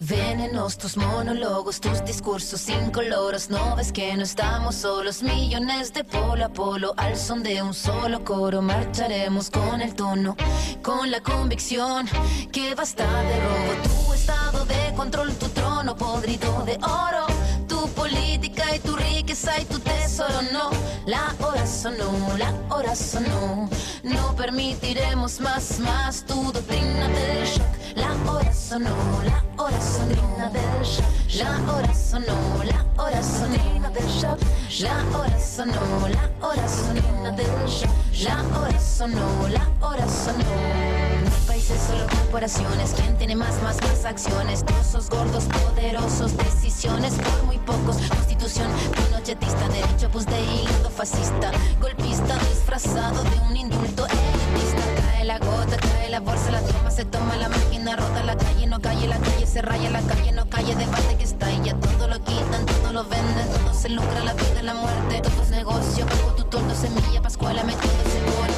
Venenos tus monólogos, tus discursos incoloros. No ves que no estamos solos, millones de polo a polo. Al son de un solo coro, marcharemos con el tono, con la convicción que basta de robo. Tu estado de control, tu trono podrido de oro. Tu política y tu riqueza y tu tesoro, no. La hora sonó, la hora sonó. No permitiremos más, más tu doctrina del shock. La hora sonó, la hora sonó del shock. La hora sonó, la hora sonó del shock. La hora sonó, la hora sonó del shock. La hora sonó, la hora sonó. Mi país es solo corporaciones. ¿Quién tiene más, más, más acciones? Trozos gordos, poderosos, decisiones por muy pocos. Constitución pinochetista, derecho pues de hilo fascista. Golpista disfrazado de un indulto elitista. Cae la gota, cae la bolsa, la toma, se toma la máquina, rota la calle, no calle, la calle se raya, la calle no calle, debate que está y ya todo lo quitan, todo lo venden, todo se lucra, la vida la muerte, todo es negocio, bajo tu toldo semilla pascuala, método seguro.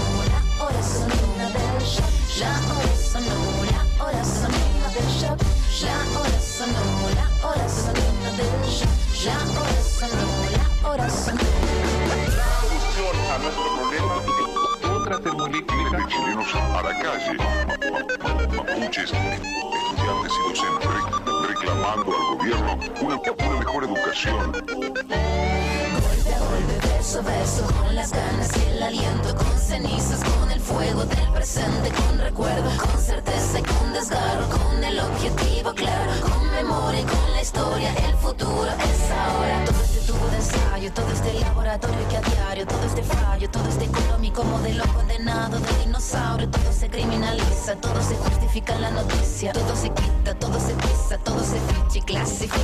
La hora sonó, la hora sonó del shock. La hora sonó, la hora sonó del shock. La hora sonó, la hora sonó. solución a nuestro problema otra termoeléctrica de chilenos a la calle, mapuches, estudiantes y docentes re- reclamando al gobierno una, una mejor educación. Golpe a golpe, verso a verso, con las ganas y el aliento, con cenizas, con el fuego del presente, con recuerdo, con certeza y con desgarro, con el objetivo claro, con memoria y con la historia, el futuro es ahora. Todo este tubo de ensayo, todo este laboratorio que a diario, todo este fallo, todo este económico modelo condenado de dinosaurio, todo se criminaliza, todo se justifica en la noticia, todo se quita, todo se pisa, todo se ficha y clasifica,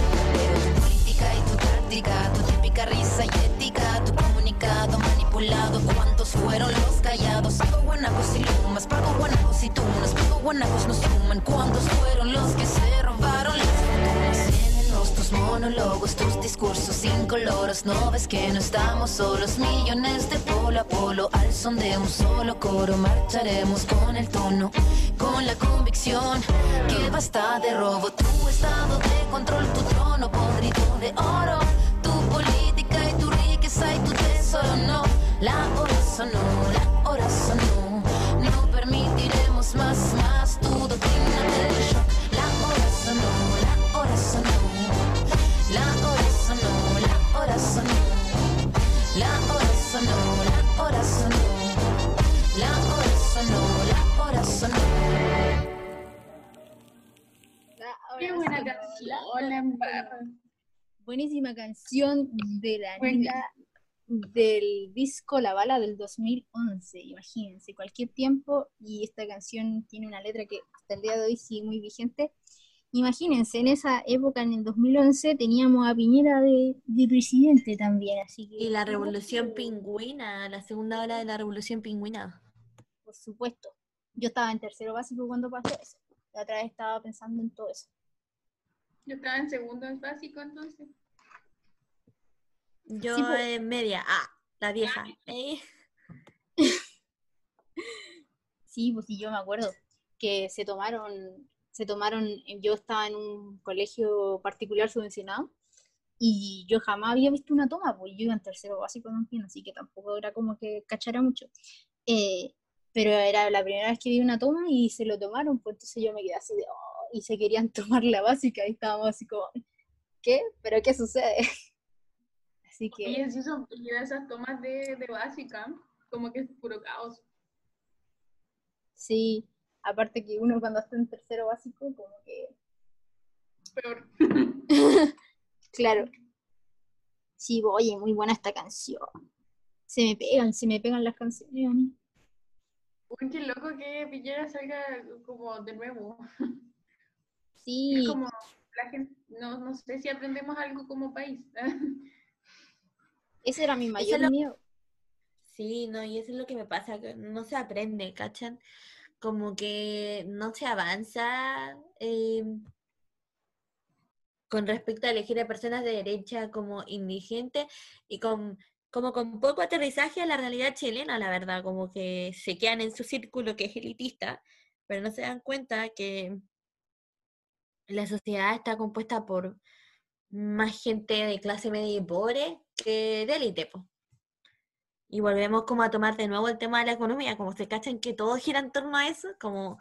política y tu táctica, tu típica risa y ética, tu comunicado manipulado, ¿cuántos fueron los callados? Pago guanacos y lumas, pago guanacos y tunas, pago guanacos nos suman, ¿cuántos fueron los que se robaron las fortunas? Tus monólogos, tus discursos incoloros, no ves que no estamos solos, millones de polo a polo, al son de un solo coro, marcharemos con el tono, con la convicción que basta de robo, tu estado de control, tu trono podrido de oro, sonó, la hora sonó, la hora sonó. No permitiremos más, más tu doctrina del shock. La hora sonó, la hora sonó, la hora sonó, la hora sonó. La hora sonó, la hora sonó, la hora sonó, la hora sonó. Qué buena canción, la Buenísima canción de la niña del disco La Bala del 2011, imagínense, cualquier tiempo, y esta canción tiene una letra que hasta el día de hoy sigue muy vigente. Imagínense, en esa época, en el 2011, teníamos a Piñera de, de presidente también, así que... Y la revolución pingüina, la segunda hora de la revolución pingüina. Por supuesto. Yo estaba en tercero básico cuando pasó eso. La otra vez estaba pensando en todo eso. Yo estaba en segundo básico entonces. Yo Sí, po. en media, ah, la vieja. Eh, Sí, pues sí, yo me acuerdo que se tomaron, se tomaron, yo estaba en un colegio particular subvencionado y yo jamás había visto una toma, pues yo iba en tercero básico también, así que tampoco era como que cachara mucho. Eh, pero era la primera vez que vi una toma y se lo tomaron, pues entonces yo me quedé así de, oh, y se querían tomar la básica y estábamos así como, ¿qué? ¿Pero qué sucede? Así que... Y es eso, y esas tomas de, de básica, como que es puro caos. Sí, aparte que uno cuando está en tercero básico, como que, Peor. claro. Sí, oye, muy buena esta canción. Se me pegan, se me pegan las canciones. Uy, qué loco que Piñera salga como de nuevo. Sí, Es como la gente, no, no sé si aprendemos algo como país. ese era mi mayor lo- miedo. Sí, no, y eso es lo que me pasa, que no se aprende, ¿cachan? Como que no se avanza eh, con respecto a elegir a personas de derecha como indigentes y con como con poco aterrizaje a la realidad chilena, la verdad, como que se quedan en su círculo que es elitista, pero no se dan cuenta que la sociedad está compuesta por más gente de clase media y pobre que de élite. Y volvemos como a tomar de nuevo el tema de la economía, como se cachan que todo gira en torno a eso, como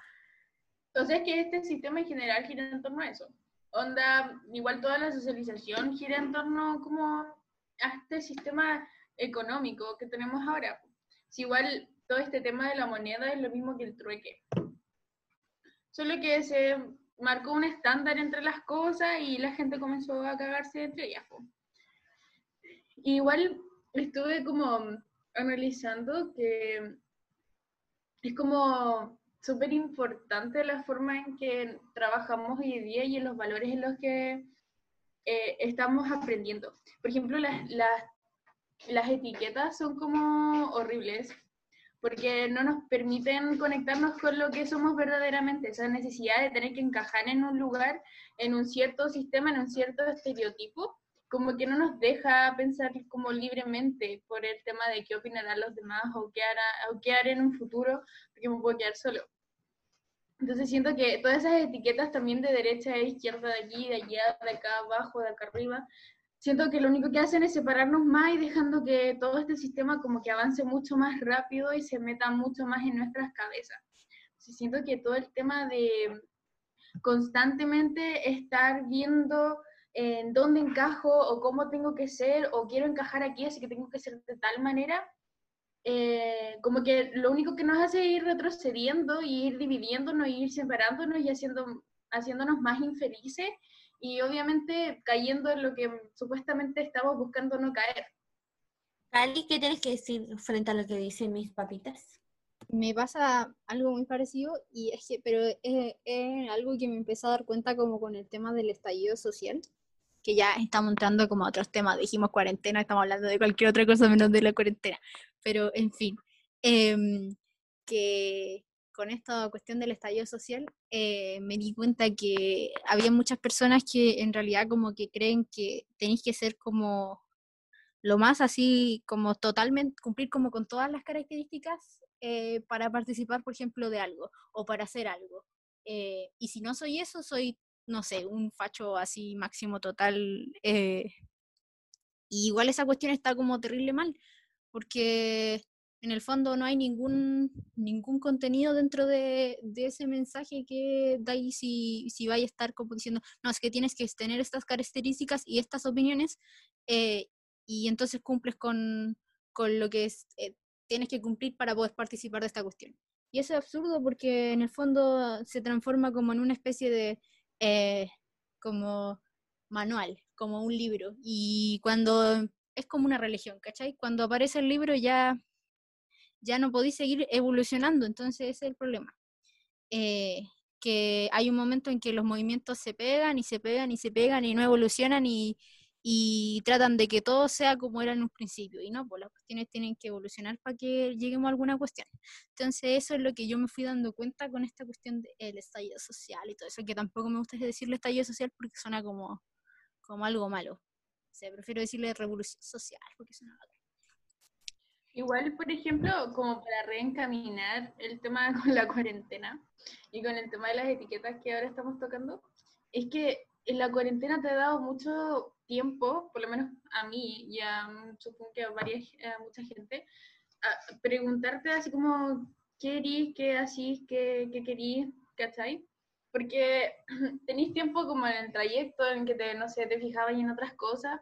Entonces que este sistema en general gira en torno a eso. Onda, igual toda la socialización gira en torno como a este sistema económico que tenemos ahora. Si igual todo este tema de la moneda es lo mismo que el trueque. Solo que se marcó un estándar entre las cosas y la gente comenzó a cagarse entre ellas. Igual estuve como analizando que es como súper importante la forma en que trabajamos hoy en día y en los valores en los que eh, estamos aprendiendo. Por ejemplo, las, las, las etiquetas son como horribles porque no nos permiten conectarnos con lo que somos verdaderamente, esa necesidad de tener que encajar en un lugar, en un cierto sistema, en un cierto estereotipo, como que no nos deja pensar como libremente por el tema de qué opinarán los demás o qué, hará, o qué haré en un futuro, porque me puedo quedar solo. Entonces siento que todas esas etiquetas también de derecha a izquierda, de aquí, de allá, de acá abajo, de acá arriba, siento que lo único que hacen es separarnos más y dejando que todo este sistema como que avance mucho más rápido y se meta mucho más en nuestras cabezas. Entonces, siento que todo el tema de constantemente estar viendo en dónde encajo o cómo tengo que ser o quiero encajar aquí, así que tengo que ser de tal manera, eh, como que lo único que nos hace es ir retrocediendo y ir dividiéndonos y ir separándonos y haciendo, haciéndonos más infelices y obviamente cayendo en lo que supuestamente estamos buscando no caer. Cali, ¿qué tienes que decir frente a lo que dicen mis papitas? Me pasa algo muy parecido, y es que, pero es, es algo que me empecé a dar cuenta como con el tema del estallido social, que ya estamos entrando como a otros temas, dijimos cuarentena, estamos hablando de cualquier otra cosa menos de la cuarentena, pero en fin, em, que con esta cuestión del estallido social eh, me di cuenta que había muchas personas que en realidad como que creen que tenéis que ser como lo más así, como totalmente, cumplir como con todas las características eh, para participar, por ejemplo, de algo o para hacer algo. Eh, y si no soy eso, soy, no sé, un facho así máximo total. eh, y igual esa cuestión está como terrible mal, porque en el fondo no hay ningún, ningún contenido dentro de, ese mensaje que dais si, si vais a estar como diciendo, no, es que tienes que tener estas características y estas opiniones, eh, y entonces cumples con, con lo que es, eh, tienes que cumplir para poder participar de esta cuestión. Y eso es absurdo porque en el fondo se transforma como en una especie de, eh, como manual, como un libro. Y cuando es como una religión, ¿cachai? Cuando aparece el libro ya, ya no podéis seguir evolucionando, entonces ese es el problema. Eh, que hay un momento en que los movimientos se pegan y se pegan y se pegan y no evolucionan y, y tratan de que todo sea como era en un principio. Y no, pues las cuestiones tienen que evolucionar para que lleguemos a alguna cuestión. Entonces eso es lo que yo me fui dando cuenta con esta cuestión del estallido social y todo eso, que tampoco me gusta decirle estallido social porque suena como, como algo malo. O sea, prefiero decirle revolución social porque suena bacán. Igual, por ejemplo, como para reencaminar el tema con la cuarentena y con el tema de las etiquetas que ahora estamos tocando, es que en la cuarentena te ha dado mucho tiempo, por lo menos a mí y a, mm, supongo que a, varias, a mucha gente, a preguntarte así como, ¿qué querís, qué hacís, qué, qué querís, cachai? Porque tenéis tiempo como en el trayecto en que te, no sé, te fijabas en otras cosas,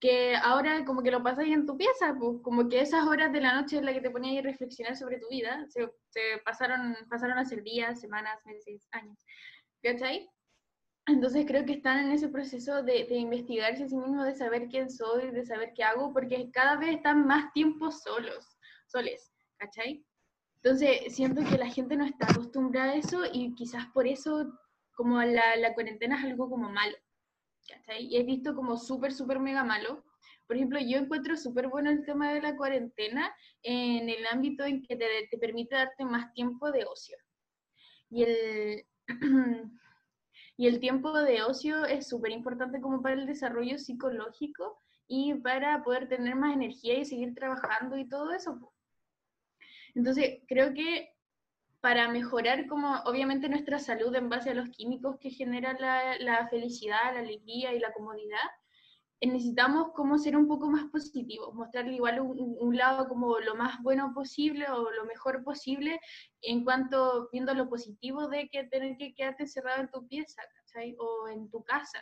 que ahora como que lo pasas en tu pieza, pues como que esas horas de la noche en las que te ponías a reflexionar sobre tu vida, se, se pasaron, pasaron a ser días, semanas, meses, años, ¿cachai? Entonces creo que están en ese proceso de, de investigarse a sí mismos, de saber quién soy, de saber qué hago, porque cada vez están más tiempo solos, soles, ¿cachai? Entonces siento que la gente no está acostumbrada a eso y quizás por eso como la, la cuarentena es algo como malo, ¿cachai? Y he visto como súper, súper mega malo. Por ejemplo, yo encuentro súper bueno el tema de la cuarentena en el ámbito en que te, te permite darte más tiempo de ocio. Y el, y el tiempo de ocio es súper importante como para el desarrollo psicológico y para poder tener más energía y seguir trabajando y todo eso. Entonces, creo que para mejorar como obviamente nuestra salud en base a los químicos que generan la, la felicidad, la alegría y la comodidad, necesitamos como ser un poco más positivos, mostrarle igual un, un- lado como lo más bueno posible o lo mejor posible en cuanto viendo lo positivo de que tener que quedarte encerrado en tu pieza, ¿cachai? O en tu casa.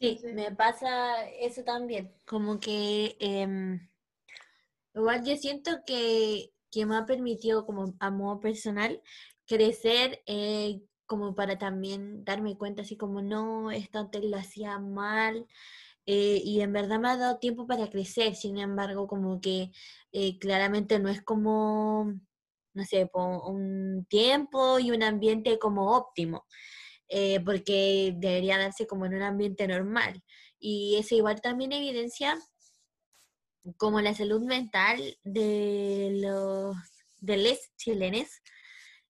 Sí, Sí. me pasa eso también, como que em, igual yo siento que, que me ha permitido como a modo personal crecer eh, como para también darme cuenta así como no, esto antes lo hacía mal, eh, y en verdad me ha dado tiempo para crecer, sin embargo, como que eh, claramente no es como, no sé, un tiempo y un ambiente como óptimo, eh, porque debería darse como en un ambiente normal. Y eso igual también evidencia como la salud mental de los de les chilenes,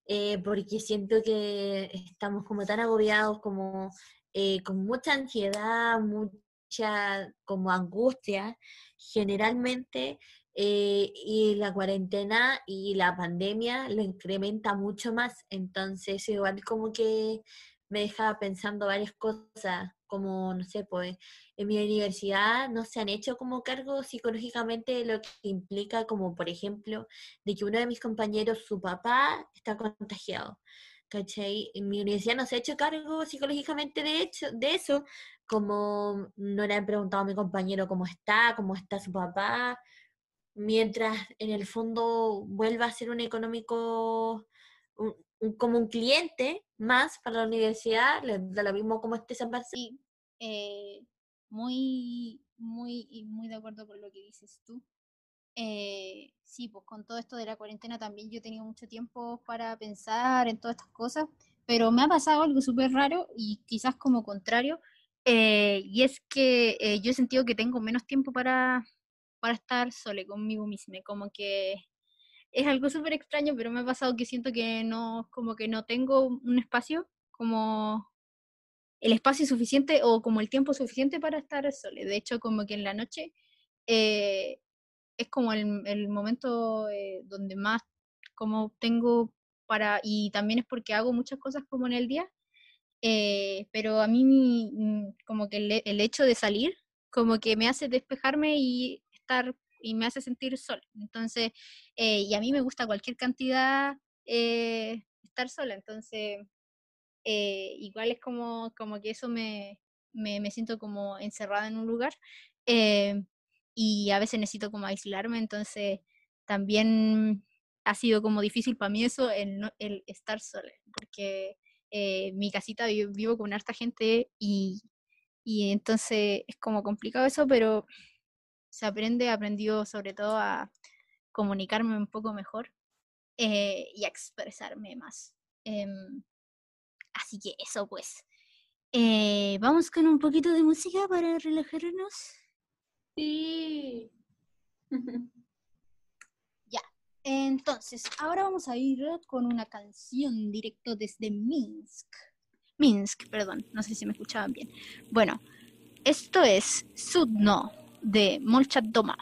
eh, porque siento que estamos como tan agobiados, como eh, con mucha ansiedad, mucha como angustia, generalmente, eh, y la cuarentena y la pandemia lo incrementa mucho más, entonces igual como que me deja pensando varias cosas, como, no sé, pues en mi universidad no se han hecho como cargo psicológicamente de lo que implica, como por ejemplo, de que uno de mis compañeros, su papá, está contagiado. ¿Cachai? En mi universidad no se ha hecho cargo psicológicamente de, hecho, de eso, como no le han preguntado a mi compañero cómo está, cómo está su papá, mientras en el fondo vuelva a ser un económico, como un cliente más para la universidad, le da lo mismo como esté esa persona. Eh, muy, muy, muy de acuerdo con lo que dices tú. Eh, sí, pues con todo esto de la cuarentena también yo he tenido mucho tiempo para pensar en todas estas cosas, pero me ha pasado algo súper raro y quizás como contrario, eh, y es que eh, yo he sentido que tengo menos tiempo para, para estar sola conmigo misma, como que es algo súper extraño, pero me ha pasado que siento que no, como que no tengo un espacio como el espacio suficiente o como el tiempo suficiente para estar sola. De hecho, como que en la noche eh, es como el, momento eh, donde más como tengo para, y también es porque hago muchas cosas como en el día, eh, pero a mí mm, como que el, hecho de salir como que me hace despejarme y estar y me hace sentir sola. Entonces, eh, y a mí me gusta cualquier cantidad estar sola, entonces eh, igual es como, como que eso me, me, me siento como encerrada en un lugar eh, y a veces necesito como aislarme, entonces también ha sido como difícil para mí eso, el, no- el estar sola, porque eh, mi casita vi- vivo con harta gente y, y entonces es como complicado eso, pero se aprende, aprendido sobre todo a comunicarme un poco mejor eh, y a expresarme más. Em, Así que eso pues. Eh, Vamos con un poquito de música para relajarnos. Sí. Entonces, ahora vamos a ir con una canción directo desde Minsk. Minsk, perdón, no sé si me escuchaban bien. Bueno, esto es Sudno de Molchat Doma.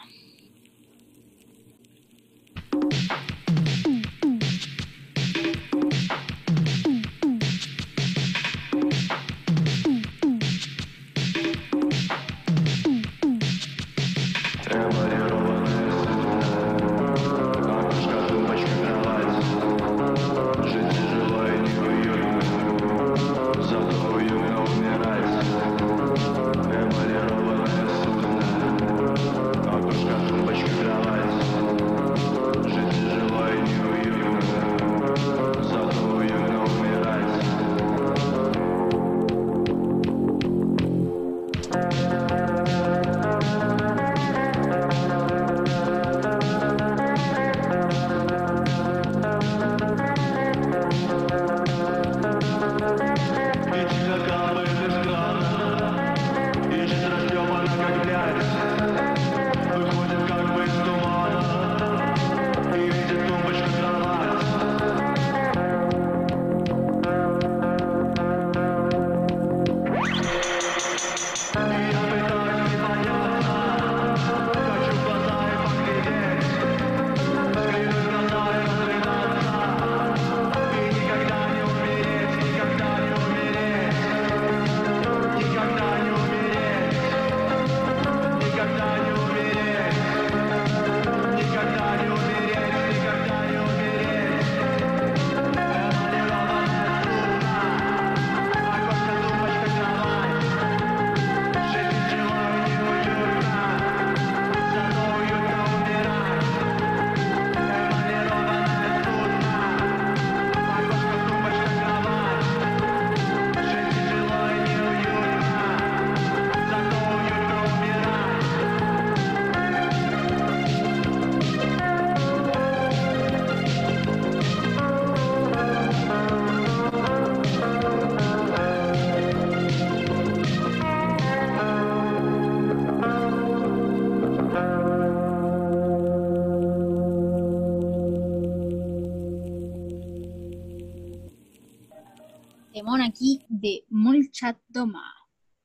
Temón aquí de Molchat Doma,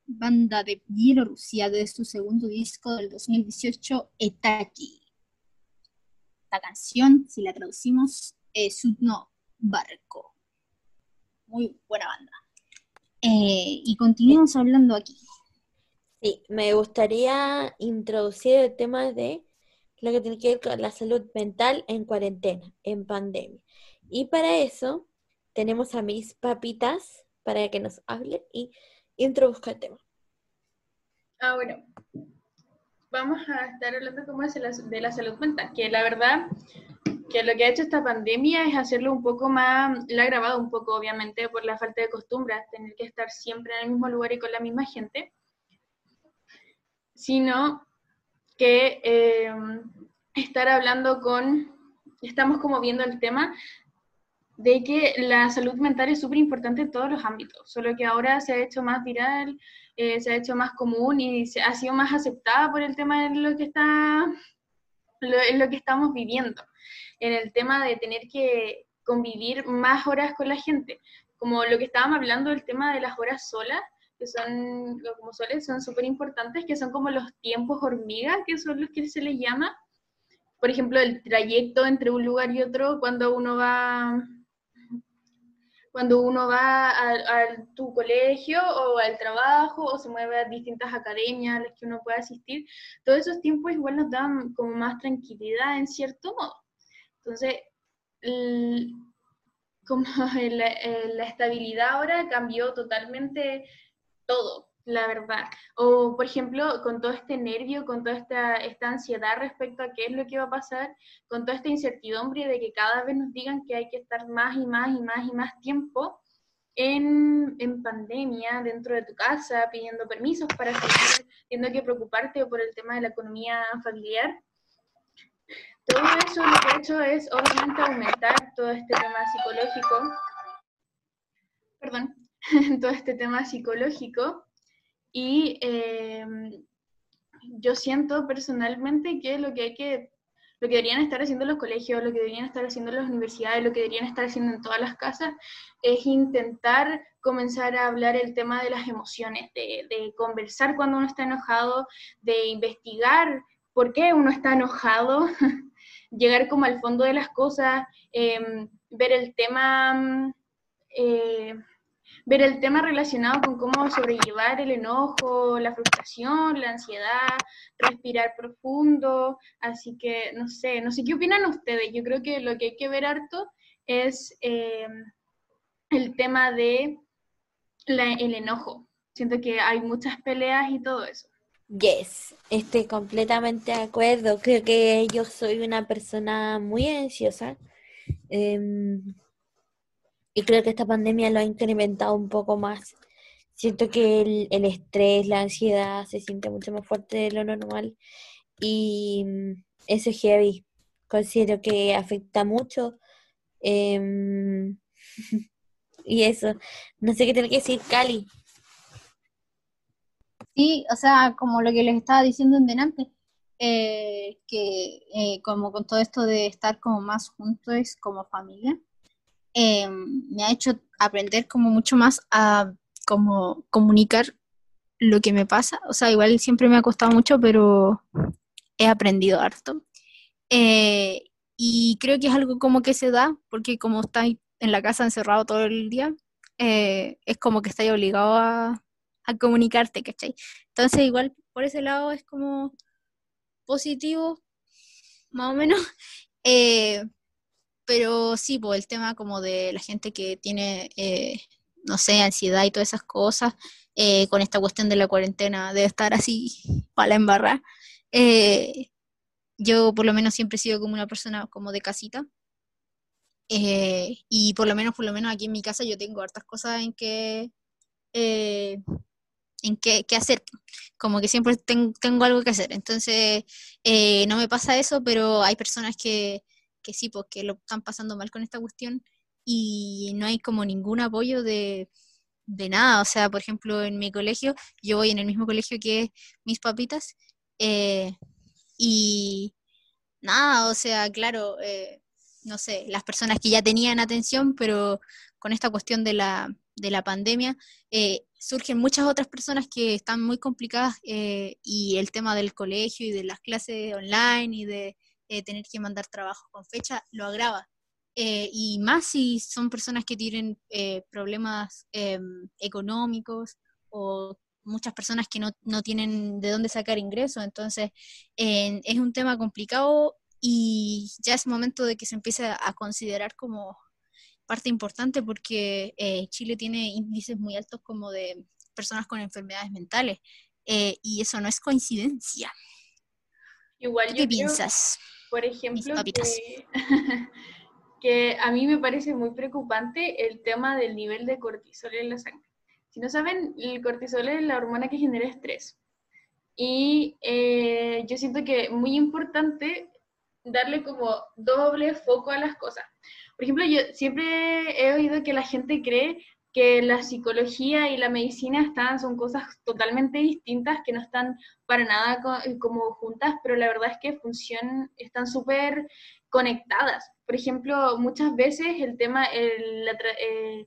banda de Bielorrusia de su segundo disco del 2018, Etaki. Esta canción, si la traducimos, es Sudno Barco. Muy buena banda. Eh, y continuamos hablando aquí. Sí, me gustaría introducir el tema de lo que tiene que ver con la salud mental en cuarentena, en pandemia. Y para eso tenemos a mis papitas para que nos hablen y introduzca el tema. Ah, bueno. Vamos a estar hablando como de la, de la salud mental, que la verdad que lo que ha hecho esta pandemia es hacerlo un poco más, la ha agravado un poco, obviamente, por la falta de costumbre, tener que estar siempre en el mismo lugar y con la misma gente, sino que eh, estar hablando con, estamos como viendo el tema de que la salud mental es súper importante en todos los ámbitos, solo que ahora se ha hecho más viral, eh, se ha hecho más común y se, ha sido más aceptada por el tema de lo que está, lo, que estamos viviendo, en el tema de tener que convivir más horas con la gente, como lo que estábamos hablando del tema de las horas solas, que son, como suelen, son súper importantes, que son como los tiempos hormiga, que son los que se les llama, por ejemplo, el trayecto entre un lugar y otro, cuando uno va cuando uno va a, tu colegio o al trabajo o se mueve a distintas academias a las que uno puede asistir, todos esos tiempos igual nos dan como más tranquilidad en cierto modo. Entonces, como eh, la estabilidad ahora cambió totalmente todo, la verdad. O, por ejemplo, con todo este nervio, con toda esta, esta ansiedad respecto a qué es lo que va a pasar, con toda esta incertidumbre de que cada vez nos digan que hay que estar más y más y más y más tiempo en, en pandemia, dentro de tu casa, pidiendo permisos para salir, teniendo que preocuparte por el tema de la economía familiar. Todo eso lo que ha hecho es obviamente aumentar todo este tema psicológico, perdón, todo este tema psicológico y eh, yo siento personalmente que lo que hay que, lo que deberían estar haciendo los colegios, lo que deberían estar haciendo las universidades, lo que deberían estar haciendo en todas las casas, es intentar comenzar a hablar el tema de las emociones, de, conversar cuando uno está enojado, de investigar por qué uno está enojado, llegar como al fondo de las cosas, em, ver el tema... mm, eh, ver el tema relacionado con cómo sobrellevar el enojo, la frustración, la ansiedad, respirar profundo, así que no sé, no sé qué opinan ustedes, yo creo que lo que hay que ver harto es eh, el tema de la- el enojo. Siento que hay muchas peleas y todo eso. Yes, estoy completamente de acuerdo. Creo que yo soy una persona muy ansiosa. em, y creo que esta pandemia lo ha incrementado un poco más. Siento que el, estrés, la ansiedad se siente mucho más fuerte de lo normal. Y mm, eso es heavy. Considero que afecta mucho. em, y eso. No sé qué tiene que decir Cali. Sí, o sea, como lo que les estaba diciendo en delante, eh, que eh, como con todo esto de estar como más juntos como familia, eh, me ha hecho aprender como mucho más a como comunicar lo que me pasa. O sea, igual siempre me ha costado mucho, pero he aprendido harto. Eh, y creo que es algo como que se da, porque como estáis en la casa encerrado todo el día, eh, es como que estáis obligado a, a comunicarte, ¿cachai? Entonces igual por ese lado es como positivo, más o menos. Eh, pero sí, por el tema como de la gente que tiene, eh, no sé, ansiedad y todas esas cosas, eh, con esta cuestión de la cuarentena, debe estar así para la embarrar. Eh, yo por lo menos siempre he sido como una persona como de casita. eh, y por lo menos, por lo menos aquí en mi casa yo tengo hartas cosas en que, en qué, hacer. Como que siempre ten- tengo algo que hacer. Entonces, no me pasa eso, pero hay personas que, que sí, porque lo están pasando mal con esta cuestión y no hay como ningún apoyo de, de nada. O sea, por ejemplo, en mi colegio, yo voy en el mismo colegio que mis papitas eh, y nada, o sea, claro, eh, no sé, las personas que ya tenían atención, pero con esta cuestión de la, de la pandemia, eh, surgen muchas otras personas que están muy complicadas eh, y el tema del colegio y de las clases online y de eh, tener que mandar trabajos con fecha lo agrava. Eh, y más si son personas que tienen eh, problemas em, económicos o muchas personas que no, no tienen de dónde sacar ingresos. Entonces, eh, es un tema complicado y ya es momento de que se empiece a, considerar como parte importante porque eh, Chile tiene índices muy altos como de personas con enfermedades mentales eh, y eso no es coincidencia. Igual ¿Tú yo ¿Qué creo, piensas? Por ejemplo, que, que a mí me parece muy preocupante el tema del nivel de cortisol en la sangre. Si no saben, el cortisol es la hormona que genera estrés. Y eh, yo siento que es muy importante darle como doble foco a las cosas. Por ejemplo, yo siempre he oído que la gente cree que la psicología y la medicina están, son cosas totalmente distintas, que no están para nada co- como juntas, pero la verdad es que funcionan, están súper conectadas. Por ejemplo, muchas veces el tema, eh,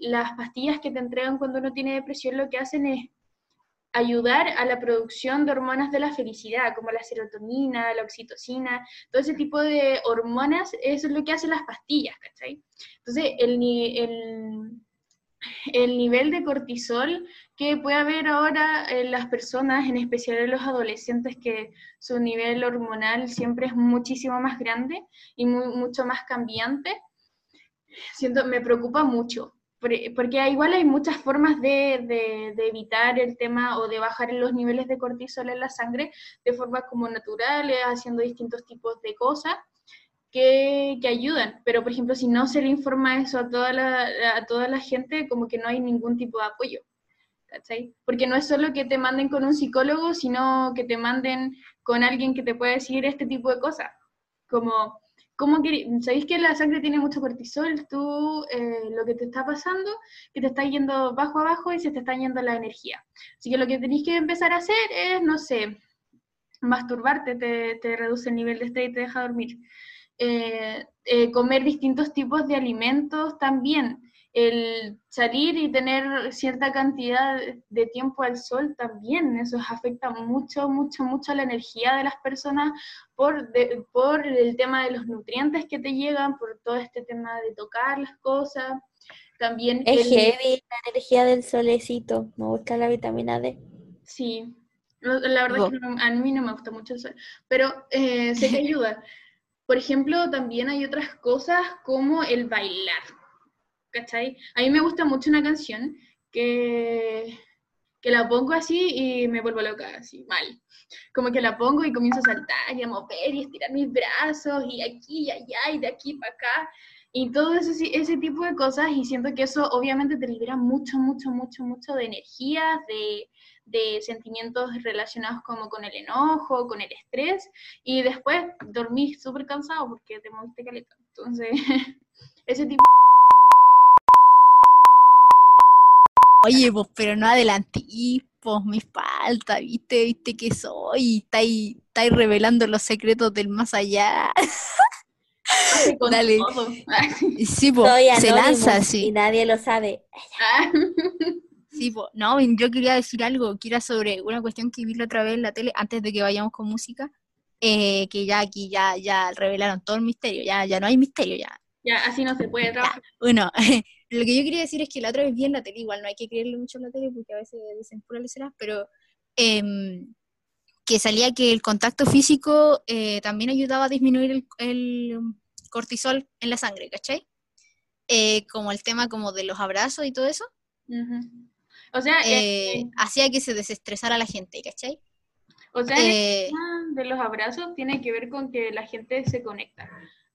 las pastillas que te entregan cuando uno tiene depresión lo que hacen es ayudar a la producción de hormonas de la felicidad, como la serotonina, la oxitocina, todo ese tipo de hormonas, eso es lo que hacen las pastillas, ¿cachai? Entonces, el, el nivel de cortisol que puede haber ahora en las personas, en especial en los adolescentes, que su nivel hormonal siempre es muchísimo más grande y mu- mucho más cambiante, siento, me preocupa mucho. Por- Porque igual hay muchas formas de, de- de evitar el tema o de bajar los niveles de cortisol en la sangre de formas como naturales, haciendo distintos tipos de cosas que, que ayudan. Pero, por ejemplo, si no se le informa eso a toda la, a toda la gente, como que no hay ningún tipo de apoyo. ¿cachai? Porque no es solo que te manden con un psicólogo, sino que te manden con alguien que te pueda decir este tipo de cosas. Como, ¿cómo ¿sabéis que la sangre tiene mucho cortisol? Tú, eh, lo que te está pasando, que te está yendo bajo abajo y se te está yendo la energía. Así que lo que tenéis que empezar a hacer es, no sé, masturbarte te, te reduce el nivel de estrés y te deja dormir. Eh, eh, comer distintos tipos de alimentos también. El salir y tener cierta cantidad de tiempo al sol también, eso afecta mucho, mucho, mucho a la energía de las personas por, de- por el tema de los nutrientes que te llegan, por todo este tema de tocar las cosas. También Es el- heavy la energía del solecito. Me gusta la vitamina D. Sí, la verdad es que no- a mí no me gusta mucho el sol, pero eh, sé que ayuda. Por ejemplo, también hay otras cosas como el bailar, ¿cachai? A mí me gusta mucho una canción que, que la pongo así y me vuelvo loca, así, mal. Como que la pongo y comienzo a saltar y a mover y estirar mis brazos y aquí y allá y de aquí para acá y todo ese, ese tipo de cosas y siento que eso obviamente te libera mucho, mucho, mucho, mucho de energía, de, de sentimientos relacionados como con el enojo, con el estrés, y después dormís súper cansado porque te moviste caleta. Entonces, ese tipo Oye, pues, pero no adelantí, pues, me falta, ¿viste? ¿Viste que soy? Estáis, estáis revelando los secretos del más allá. con Dale. todo. Sí, pues, se lanza así. y nadie lo sabe. Sí, po. no, yo quería decir algo, que era sobre una cuestión que vi la otra vez en la tele, antes de que vayamos con música, eh, que ya aquí ya, ya revelaron todo el misterio, ya, ya no hay misterio, ya. ya, así no se puede trabajar. Bueno, lo que yo quería decir es que la otra vez vi en la tele, igual no hay que creerle mucho en la tele porque a veces dicen pura leceras, pero em, que salía que el contacto físico eh, también ayudaba a disminuir el, el cortisol en la sangre, ¿cachai? Eh, como el tema como de los abrazos y todo eso. Ujú. O sea, eh, eh, hacía que se desestresara la gente, ¿cachai? o sea, el Eh, tema de los abrazos tiene que ver con que la gente se conecta.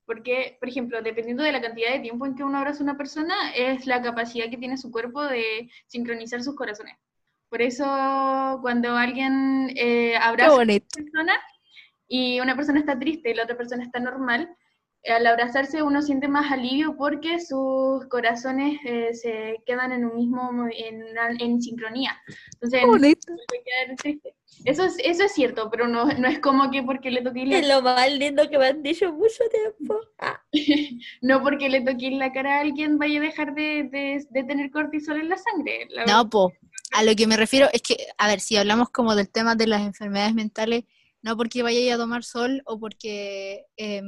Porque, por ejemplo, dependiendo de la cantidad de tiempo en que uno abraza a una persona, es la capacidad que tiene su cuerpo de sincronizar sus corazones. Por eso, cuando alguien eh, abraza a una persona y una persona está triste y la otra persona está normal, al abrazarse uno siente más alivio porque sus corazones eh, se quedan en un mismo, en, una- en sincronía. Entonces, no. Eso es, eso es cierto, pero no, no es como que porque le toqué la Es lo más lindo que me han dicho mucho tiempo. Ah, no porque le toqué la cara a alguien vaya a dejar de, de- de tener cortisol en la sangre. La No, po. A lo que me refiero es que, a ver, si hablamos como del tema de las enfermedades mentales, no porque vayáis a tomar sol o porque, em,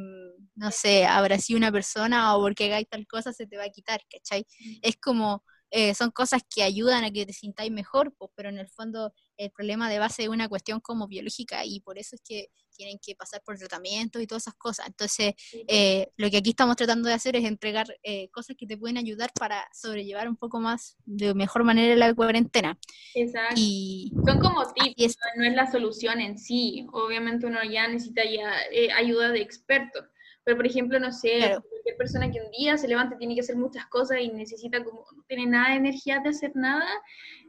no sé, habrá sido una persona o porque hagáis tal cosa, se te va a quitar, ¿cachai? Es como, eh, son cosas que ayudan a que te sintáis mejor, pues, pero en el fondo el problema de base es una cuestión como biológica y por eso es que tienen que pasar por tratamientos y todas esas cosas. Entonces, eh, lo que aquí estamos tratando de hacer es entregar eh, cosas que te pueden ayudar para sobrellevar un poco más de mejor manera la cuarentena. Exacto. Y Son como tips, es. no, no es la solución en sí. Obviamente uno ya necesita ya eh, ayuda de expertos. Pero, por ejemplo, no sé, Claro. cualquier persona que un día se levanta y tiene que hacer muchas cosas y necesita como, no tiene nada de energía de hacer nada,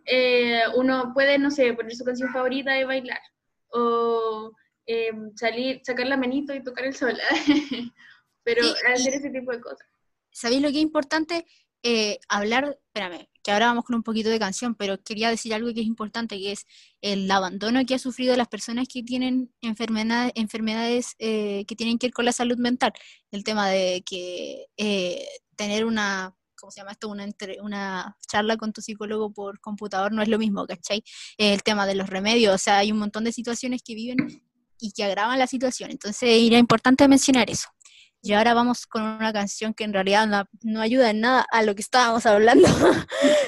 eh, uno puede, no sé, poner su canción favorita y bailar. O eh, salir, sacar la manito y tocar el sol. Pero Sí, hacer ese tipo de cosas. ¿sabéis lo que es importante? Eh, hablar, espérame, que ahora vamos con un poquito de canción, pero quería decir algo que es importante, que es el abandono que ha sufrido las personas que tienen enfermedades, enfermedades eh, que tienen que ver con la salud mental. El tema de que eh, tener una, ¿cómo se llama esto? Una, entre- una charla con tu psicólogo por computador no es lo mismo, ¿cachai? El tema de los remedios, o sea, hay un montón de situaciones que viven y que agravan la situación. Entonces, era importante mencionar eso. Y ahora vamos con una canción que en realidad no, no ayuda en nada a lo que estábamos hablando,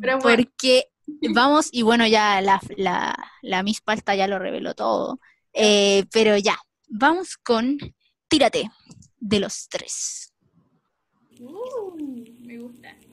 Pero bueno, porque vamos, y bueno, ya la, la, la Miss Palta ya lo reveló todo, eh, pero ya, vamos con Tírate de los tres. Uh, me gusta.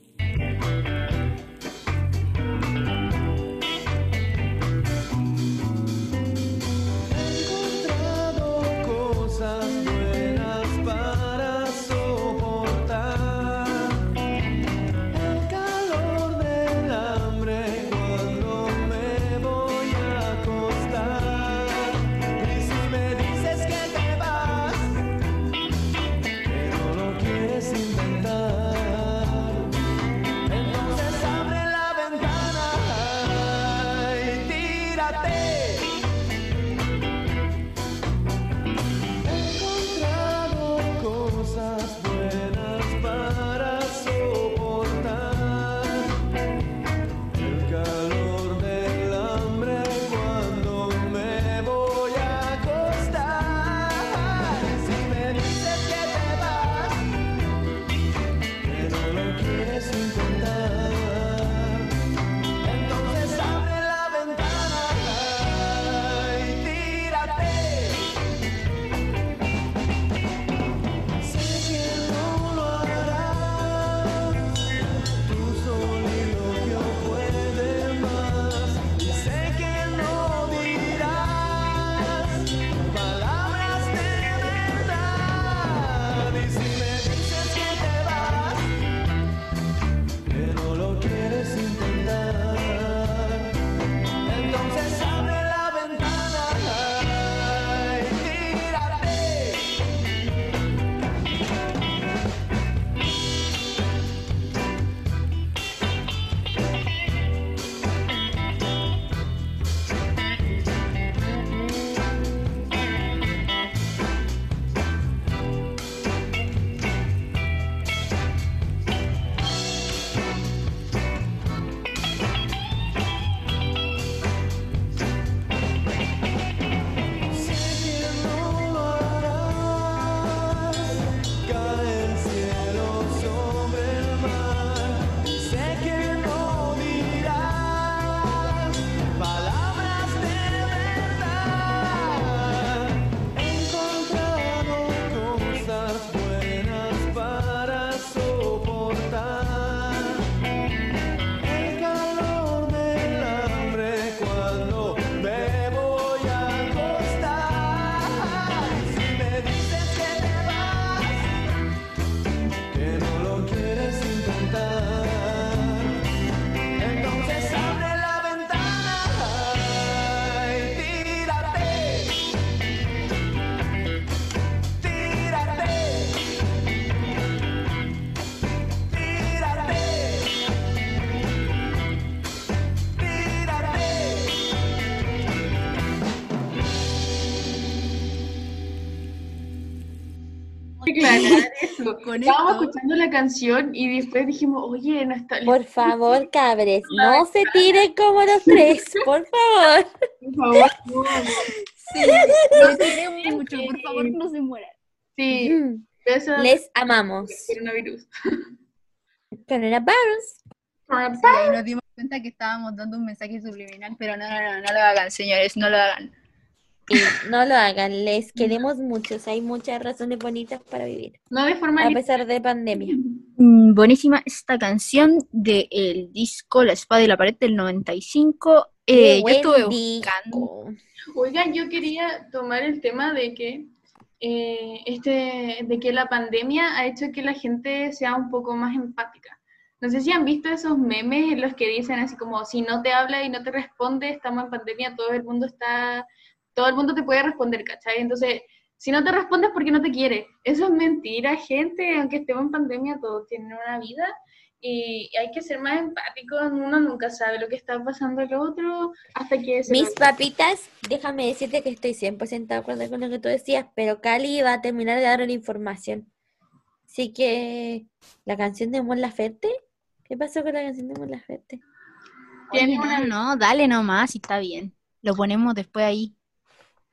Estábamos escuchando la canción y después dijimos, oye, no está. Por favor, cabres, no se tiren como los tres, por favor. Por favor, no. Sí, los queremos mucho, por favor, no se mueran. Sí, Mm, besos. Les amamos. Coronavirus. Coronavirus. Sí, ahí nos dimos cuenta que estábamos dando un mensaje subliminal, pero no, no, no, no lo hagan, señores, no lo hagan. No lo hagan, les queremos muchos. Hay muchas razones bonitas para vivir, No de forma a pesar de pandemia. Mm, buenísima esta canción del disco La Espada y la Pared del 95. Eh, yo estuve buscando. Oigan, yo quería tomar el tema de que eh, este, de que la pandemia ha hecho que la gente sea un poco más empática. No sé si han visto esos memes en los que dicen así como si no te habla y no te responde, estamos en pandemia, todo el mundo está, todo el mundo te puede responder, ¿cachai? Entonces, si no te respondes porque no te quiere. Eso es mentira, gente, aunque estemos en pandemia, todos tienen una vida y hay que ser más empáticos, uno nunca sabe lo que está pasando el otro hasta que se lo- Mis papitas, déjame decirte que estoy 100% de acuerdo con lo que tú decías, pero Cali va a terminar de dar una información. Así que, la canción de Mon Laferte, ¿qué pasó con la canción de Mon Laferte? Tiene Oye, una- no, no, dale nomás y está bien. Lo ponemos después ahí.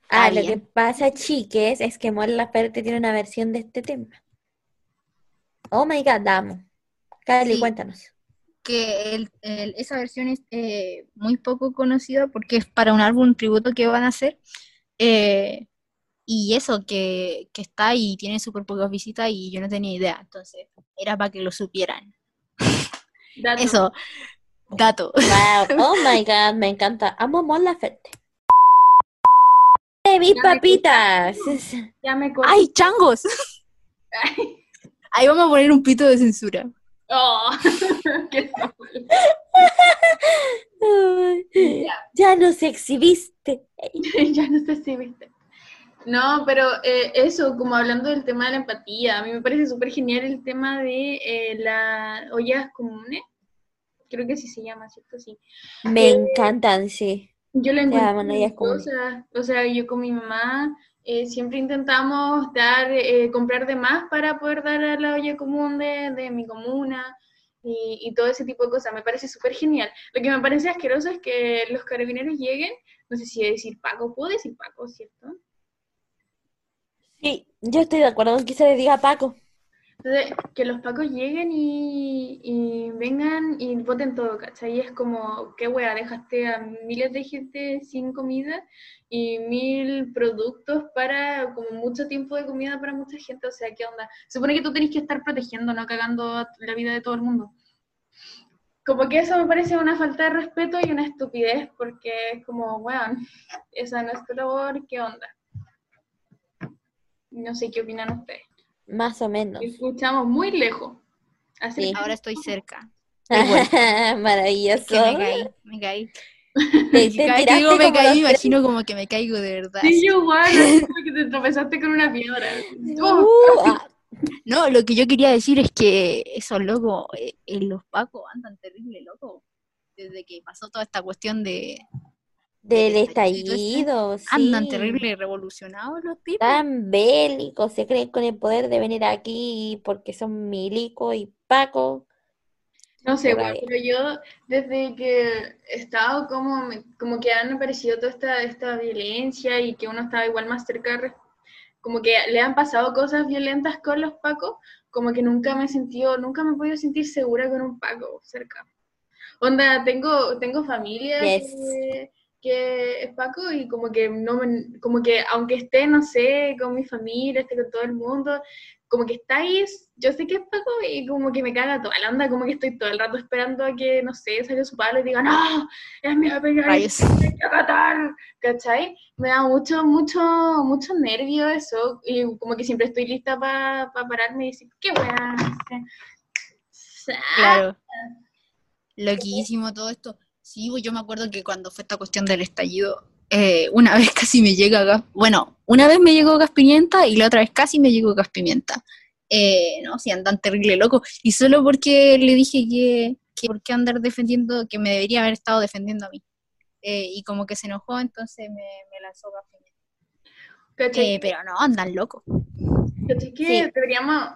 Ah, lo que pasa, chiques, es que Mon Laferte tiene una versión de este tema. Oh my god, damo. Cali, Sí. cuéntanos. Que el- el- esa versión es eh, muy poco conocida porque es para un álbum tributo que van a hacer. Eh, y eso, que, que está y tiene súper pocas visitas y yo no tenía idea. Entonces, era para que lo supieran. Dato. Eso, dato. Wow, oh my god, me encanta. Amo Mon Laferte. ¡Eh, mis Ya me papitas! Ya me corté. ¡Ay, changos! Ahí vamos a poner un pito de censura. Oh, qué Ay, Ya nos exhibiste. ya no sé si viste. No, pero eh, eso, como hablando del tema de la empatía, a mí me parece súper genial el tema de eh, las ollas comunes. Creo que así se llama, ¿cierto? Sí. Me encantan, sí. Yo Ya, encuentro bueno, ollas comunes. hermosa. O sea, yo con mi mamá eh, siempre intentamos dar, eh, comprar de más para poder dar a la olla común de, de mi comuna y, y todo ese tipo de cosas. Me parece súper genial. Lo que me parece asqueroso es que los carabineros lleguen, no sé si decir Paco, puedo decir Paco, ¿cierto? Sí, yo estoy de acuerdo que se le diga Paco. Entonces, que los pacos lleguen y, vengan y voten todo, ¿cachai? Y es como, qué wea, dejaste a miles de gente sin comida y mil productos para como mucho tiempo de comida para mucha gente, o sea, ¿qué onda? Se supone que tú tenés que estar protegiendo, no cagando la vida de todo el mundo. Como que eso me parece una falta de respeto y una estupidez, porque es como, weón, esa no es tu labor, ¿qué onda? No sé qué opinan ustedes. Más o menos. Escuchamos muy lejos. Así Sí. Ahora estoy cerca. Maravilloso. Que me caí, me caí. Te, te cada que digo me caí, me tres. imagino como que me caigo de verdad. Sí, yo igual, es como que te tropezaste con una piedra. Oh, Uh, ah, No, lo que yo quería decir es que esos locos, eh, eh, los pacos andan terrible locos. Desde que pasó toda esta cuestión de... del estallido sí. Andan terrible revolucionados los tipos. Tan bélicos, se creen con el poder de venir aquí porque son Milico y Paco. no sé, bueno, pero yo desde que he estado como, me- como que han aparecido toda esta, esta violencia y que uno estaba igual más cerca, como que le han pasado cosas violentas con los pacos, como que nunca me he sentido, nunca me he podido sentir segura con un paco cerca. Onda, tengo, tengo familia Yes. que, que es Paco y como que no me- como que aunque esté, no sé, con mi familia, esté con todo el mundo, como que está ahí, yo sé que es Paco y como que me caga toda la onda, como que estoy todo el rato esperando a que, no sé, salga su palo y diga, no, es mi apellido, Rayos. hay que matar, ¿cachai? Me da mucho, mucho, mucho nervio eso y como que siempre estoy lista para pararme y decir, qué weá. Claro. Loquísimo todo esto. Sí, pues yo me acuerdo que cuando fue esta cuestión del estallido, eh, una vez casi me llega gas, bueno, una vez me llegó gas pimienta y la otra vez casi me llegó gas pimienta. Eh, no, si andan terrible loco. Y solo porque le dije que, que por qué andar defendiendo, que me debería haber estado defendiendo a mí. Eh, y como que se enojó, entonces me, me lanzó gas pimienta. Pero no, andan locos. ¿Cachai que Sí. deberíamos,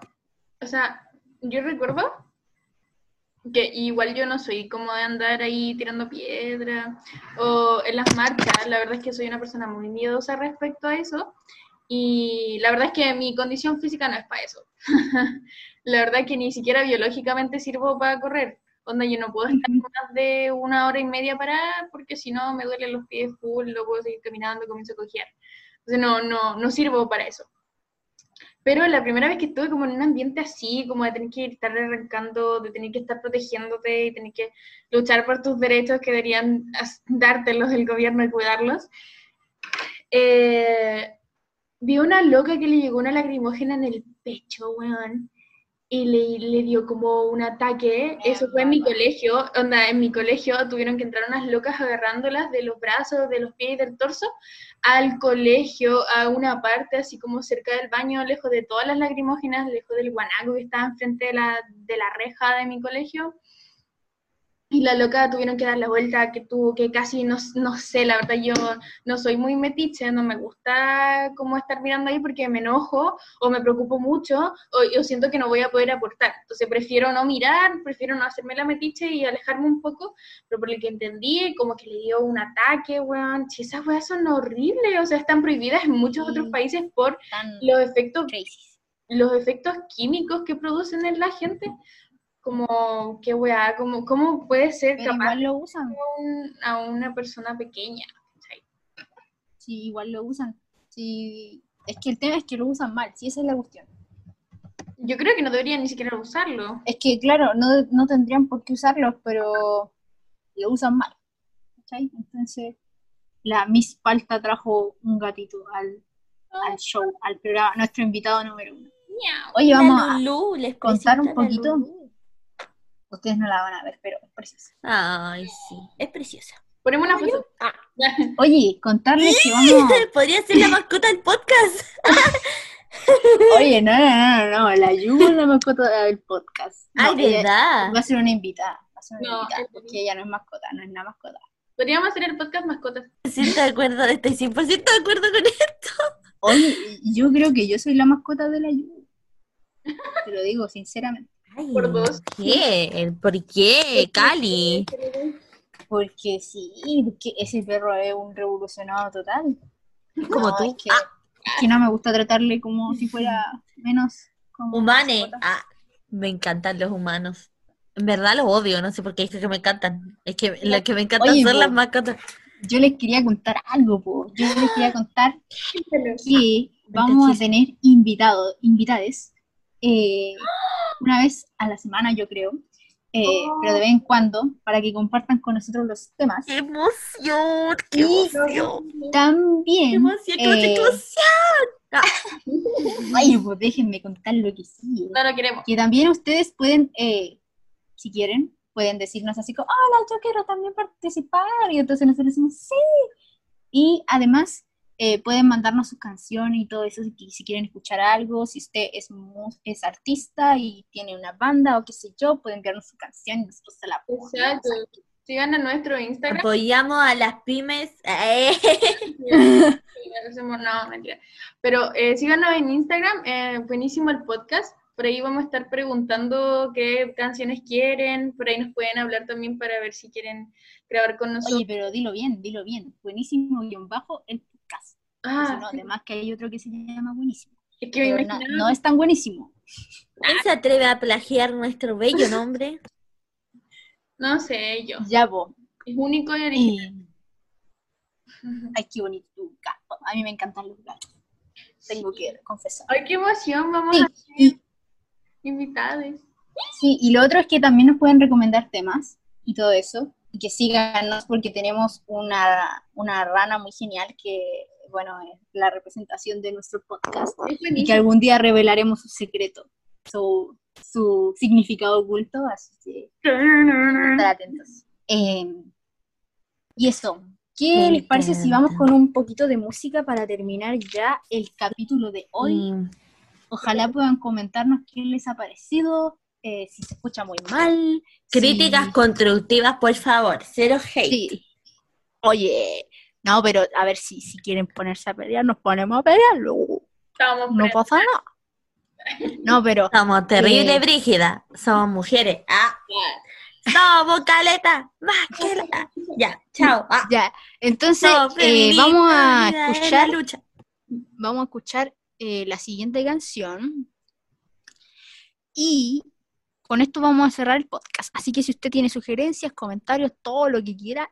o sea, yo recuerdo que igual yo no soy como de andar ahí tirando piedra o en las marchas, la verdad es que soy una persona muy miedosa respecto a eso y la verdad es que mi condición física no es para eso. la verdad es que ni siquiera biológicamente sirvo para correr. Onda, yo no puedo estar más de una hora y media parada porque si no me duelen los pies full, no puedo seguir caminando, comienzo a cojear. Entonces no, no, no sirvo para eso. Pero la primera vez que estuve como en un ambiente así, como de tener que estar arrancando, de tener que estar protegiéndote y tener que luchar por tus derechos que deberían dártelos el gobierno y cuidarlos, eh, vi una loca que le llegó una lacrimógena en el pecho, weón, y le, dio como un ataque. Eso fue en mi colegio, onda, en mi colegio tuvieron que entrar unas locas agarrándolas de los brazos, de los pies y del torso al colegio, a una parte así como cerca del baño, lejos de todas las lacrimógenas, lejos del guanaco que estaba enfrente de la, de la reja de mi colegio. Y la loca tuvieron que dar la vuelta, que tuvo que casi, no, no sé, la verdad yo no soy muy metiche, no me gusta como estar mirando ahí porque me enojo o me preocupo mucho o yo siento que no voy a poder aportar. Entonces prefiero no mirar, prefiero no hacerme la metiche y alejarme un poco, pero por lo que entendí, como que le dio un ataque, weón. Si esas weas son horribles, o sea, están prohibidas en muchos Sí. otros países por los efectos los efectos químicos que producen en la gente, como, qué weá, como, ¿cómo puede ser Pero capaz igual lo usan. a, un- a una persona pequeña? ¿cachai? Sí, igual lo usan. Sí, es que el tema es que lo usan mal, sí, esa es la cuestión. Yo creo que no deberían ni siquiera usarlo. Es que, claro, no, no tendrían por qué usarlos, pero lo usan mal. ¿cachai? Entonces, la Miss Palta trajo un gatito al, al show, al programa, nuestro invitado número uno. Oye, vamos a contar un poquito. Ustedes no la van a ver, pero es preciosa. Ay, sí, es preciosa. Ponemos una foto. Oye, contarles que vamos. Podría ser la mascota del podcast. Oye, no, no, no, no, no, la Yu es la mascota del podcast. No, Ay, ¿verdad? Va a ser una invitada. Va a ser una No, invitada, es- porque ella no es mascota, no es una mascota. Podríamos hacer el podcast mascotas. Sí, de acuerdo, estoy 100% de acuerdo con esto. Oye, yo creo que yo soy la mascota de la Yu. Te lo digo sinceramente. Ay, Por dos. ¿Qué? ¿Por qué, Cali? Porque sí, porque ese perro es un revolucionado total. Como No, tú. Es que, Ah, es que no me gusta tratarle como si fuera menos. Como humane. Ah, me encantan los humanos. En verdad los odio, no sé por qué es que me encantan. Es que lo que me encantan Oye, son po. las mascotas. Yo les quería contar algo, po. Yo les quería contar que vamos a tener invitados, invitades, eh, una vez a la semana, yo creo, eh, Oh. pero de vez en cuando, para que compartan con nosotros los temas. ¡Qué emoción! ¡Qué Y emoción! ¡Qué También, emoción! ¡Qué eh, emoción! ay, pues déjenme contar lo que sí. No lo queremos. Que también ustedes pueden, eh, si quieren, pueden decirnos así como, hola, yo quiero también participar, y entonces nosotros decimos, sí. Y además, eh, pueden mandarnos sus canciones y todo eso, si, si quieren escuchar algo, si usted es, es artista y tiene una banda o qué sé yo, pueden enviarnos su canción y nosotros se la ponemos. Exacto. Sigan a nuestro Instagram. Apoyamos a las pymes. No, mentira. Pero eh, síganos en Instagram, eh, buenísimo el podcast. Por ahí vamos a estar preguntando qué canciones quieren. Por ahí nos pueden hablar también para ver si quieren grabar con nosotros. Oye, pero dilo bien, dilo bien. Buenísimo guion bajo el. Ah, no, además que hay otro que se llama buenísimo. es que me no, es tan buenísimo. ¿Quién se atreve a plagiar nuestro bello nombre? No sé, yo. Ya, vos. Es único y original. Y... Ay, qué bonito tu gato. A mí me encantan los gatos. Tengo que confesar. Ay, qué emoción. Vamos Sí, a y, ser invitados. sí, y lo otro es que también nos pueden recomendar temas y todo eso. Y que síganos porque tenemos una, una rana muy genial que, bueno, es la representación de nuestro podcast. Y que algún día revelaremos su secreto, su, su significado oculto. Así que estar atentos. Eh, y eso, ¿qué Me les parece si vamos encanta. con un poquito de música para terminar ya el capítulo de hoy? Mm, Ojalá puedan comentarnos qué les ha parecido, eh, si se escucha muy mal. Críticas constructivas, por favor. Cero hate. Sí. Oye, no, pero a ver si, si quieren ponerse a pelear, nos ponemos a pelear, luego no pasa nada. No, pero Somos terrible Eh. brígida. Somos mujeres. Ah. Somos caleta. Más que la- Ya, chao. Ah. ya. Entonces, eh, vamos a escuchar, lucha. vamos a escuchar eh, la siguiente canción. Y con esto vamos a cerrar el podcast. Así que si usted tiene sugerencias, comentarios, todo lo que quiera,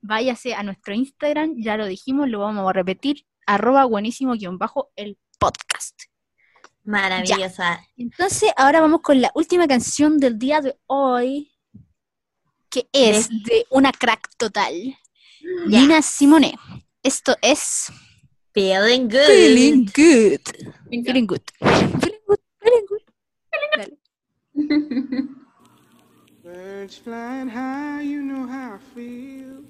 váyase a nuestro Instagram, ya lo dijimos, lo vamos a repetir, arroba buenísimo guion bajo el podcast. Maravillosa. Entonces, ahora vamos con la última canción del día de hoy, que es de una crack total, Ya. Nina Simone. Esto es Feeling good. Feeling Good. Feeling Good. Feeling Good. Feeling Good. Dale. Birds flying high, you know how I feel.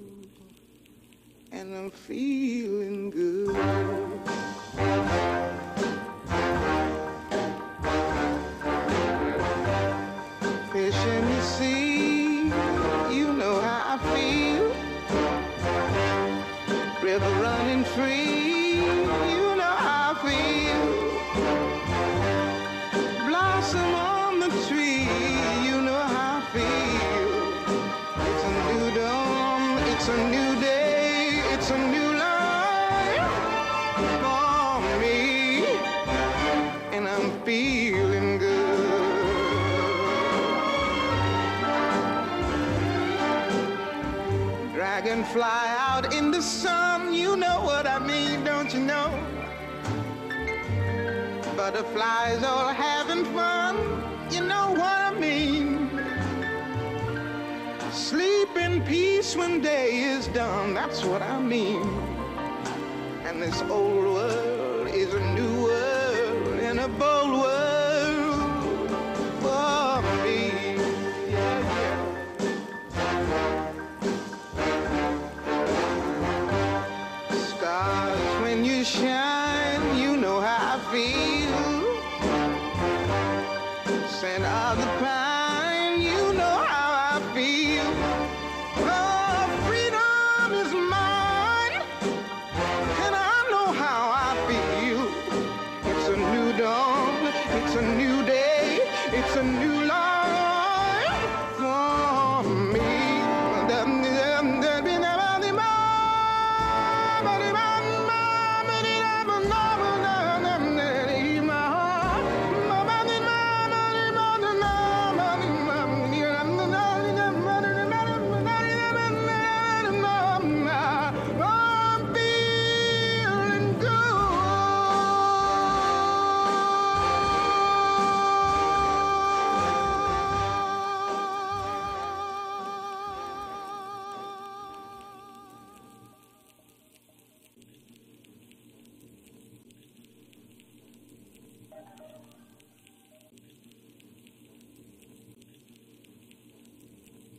And I'm feeling good. That's what I mean. And this old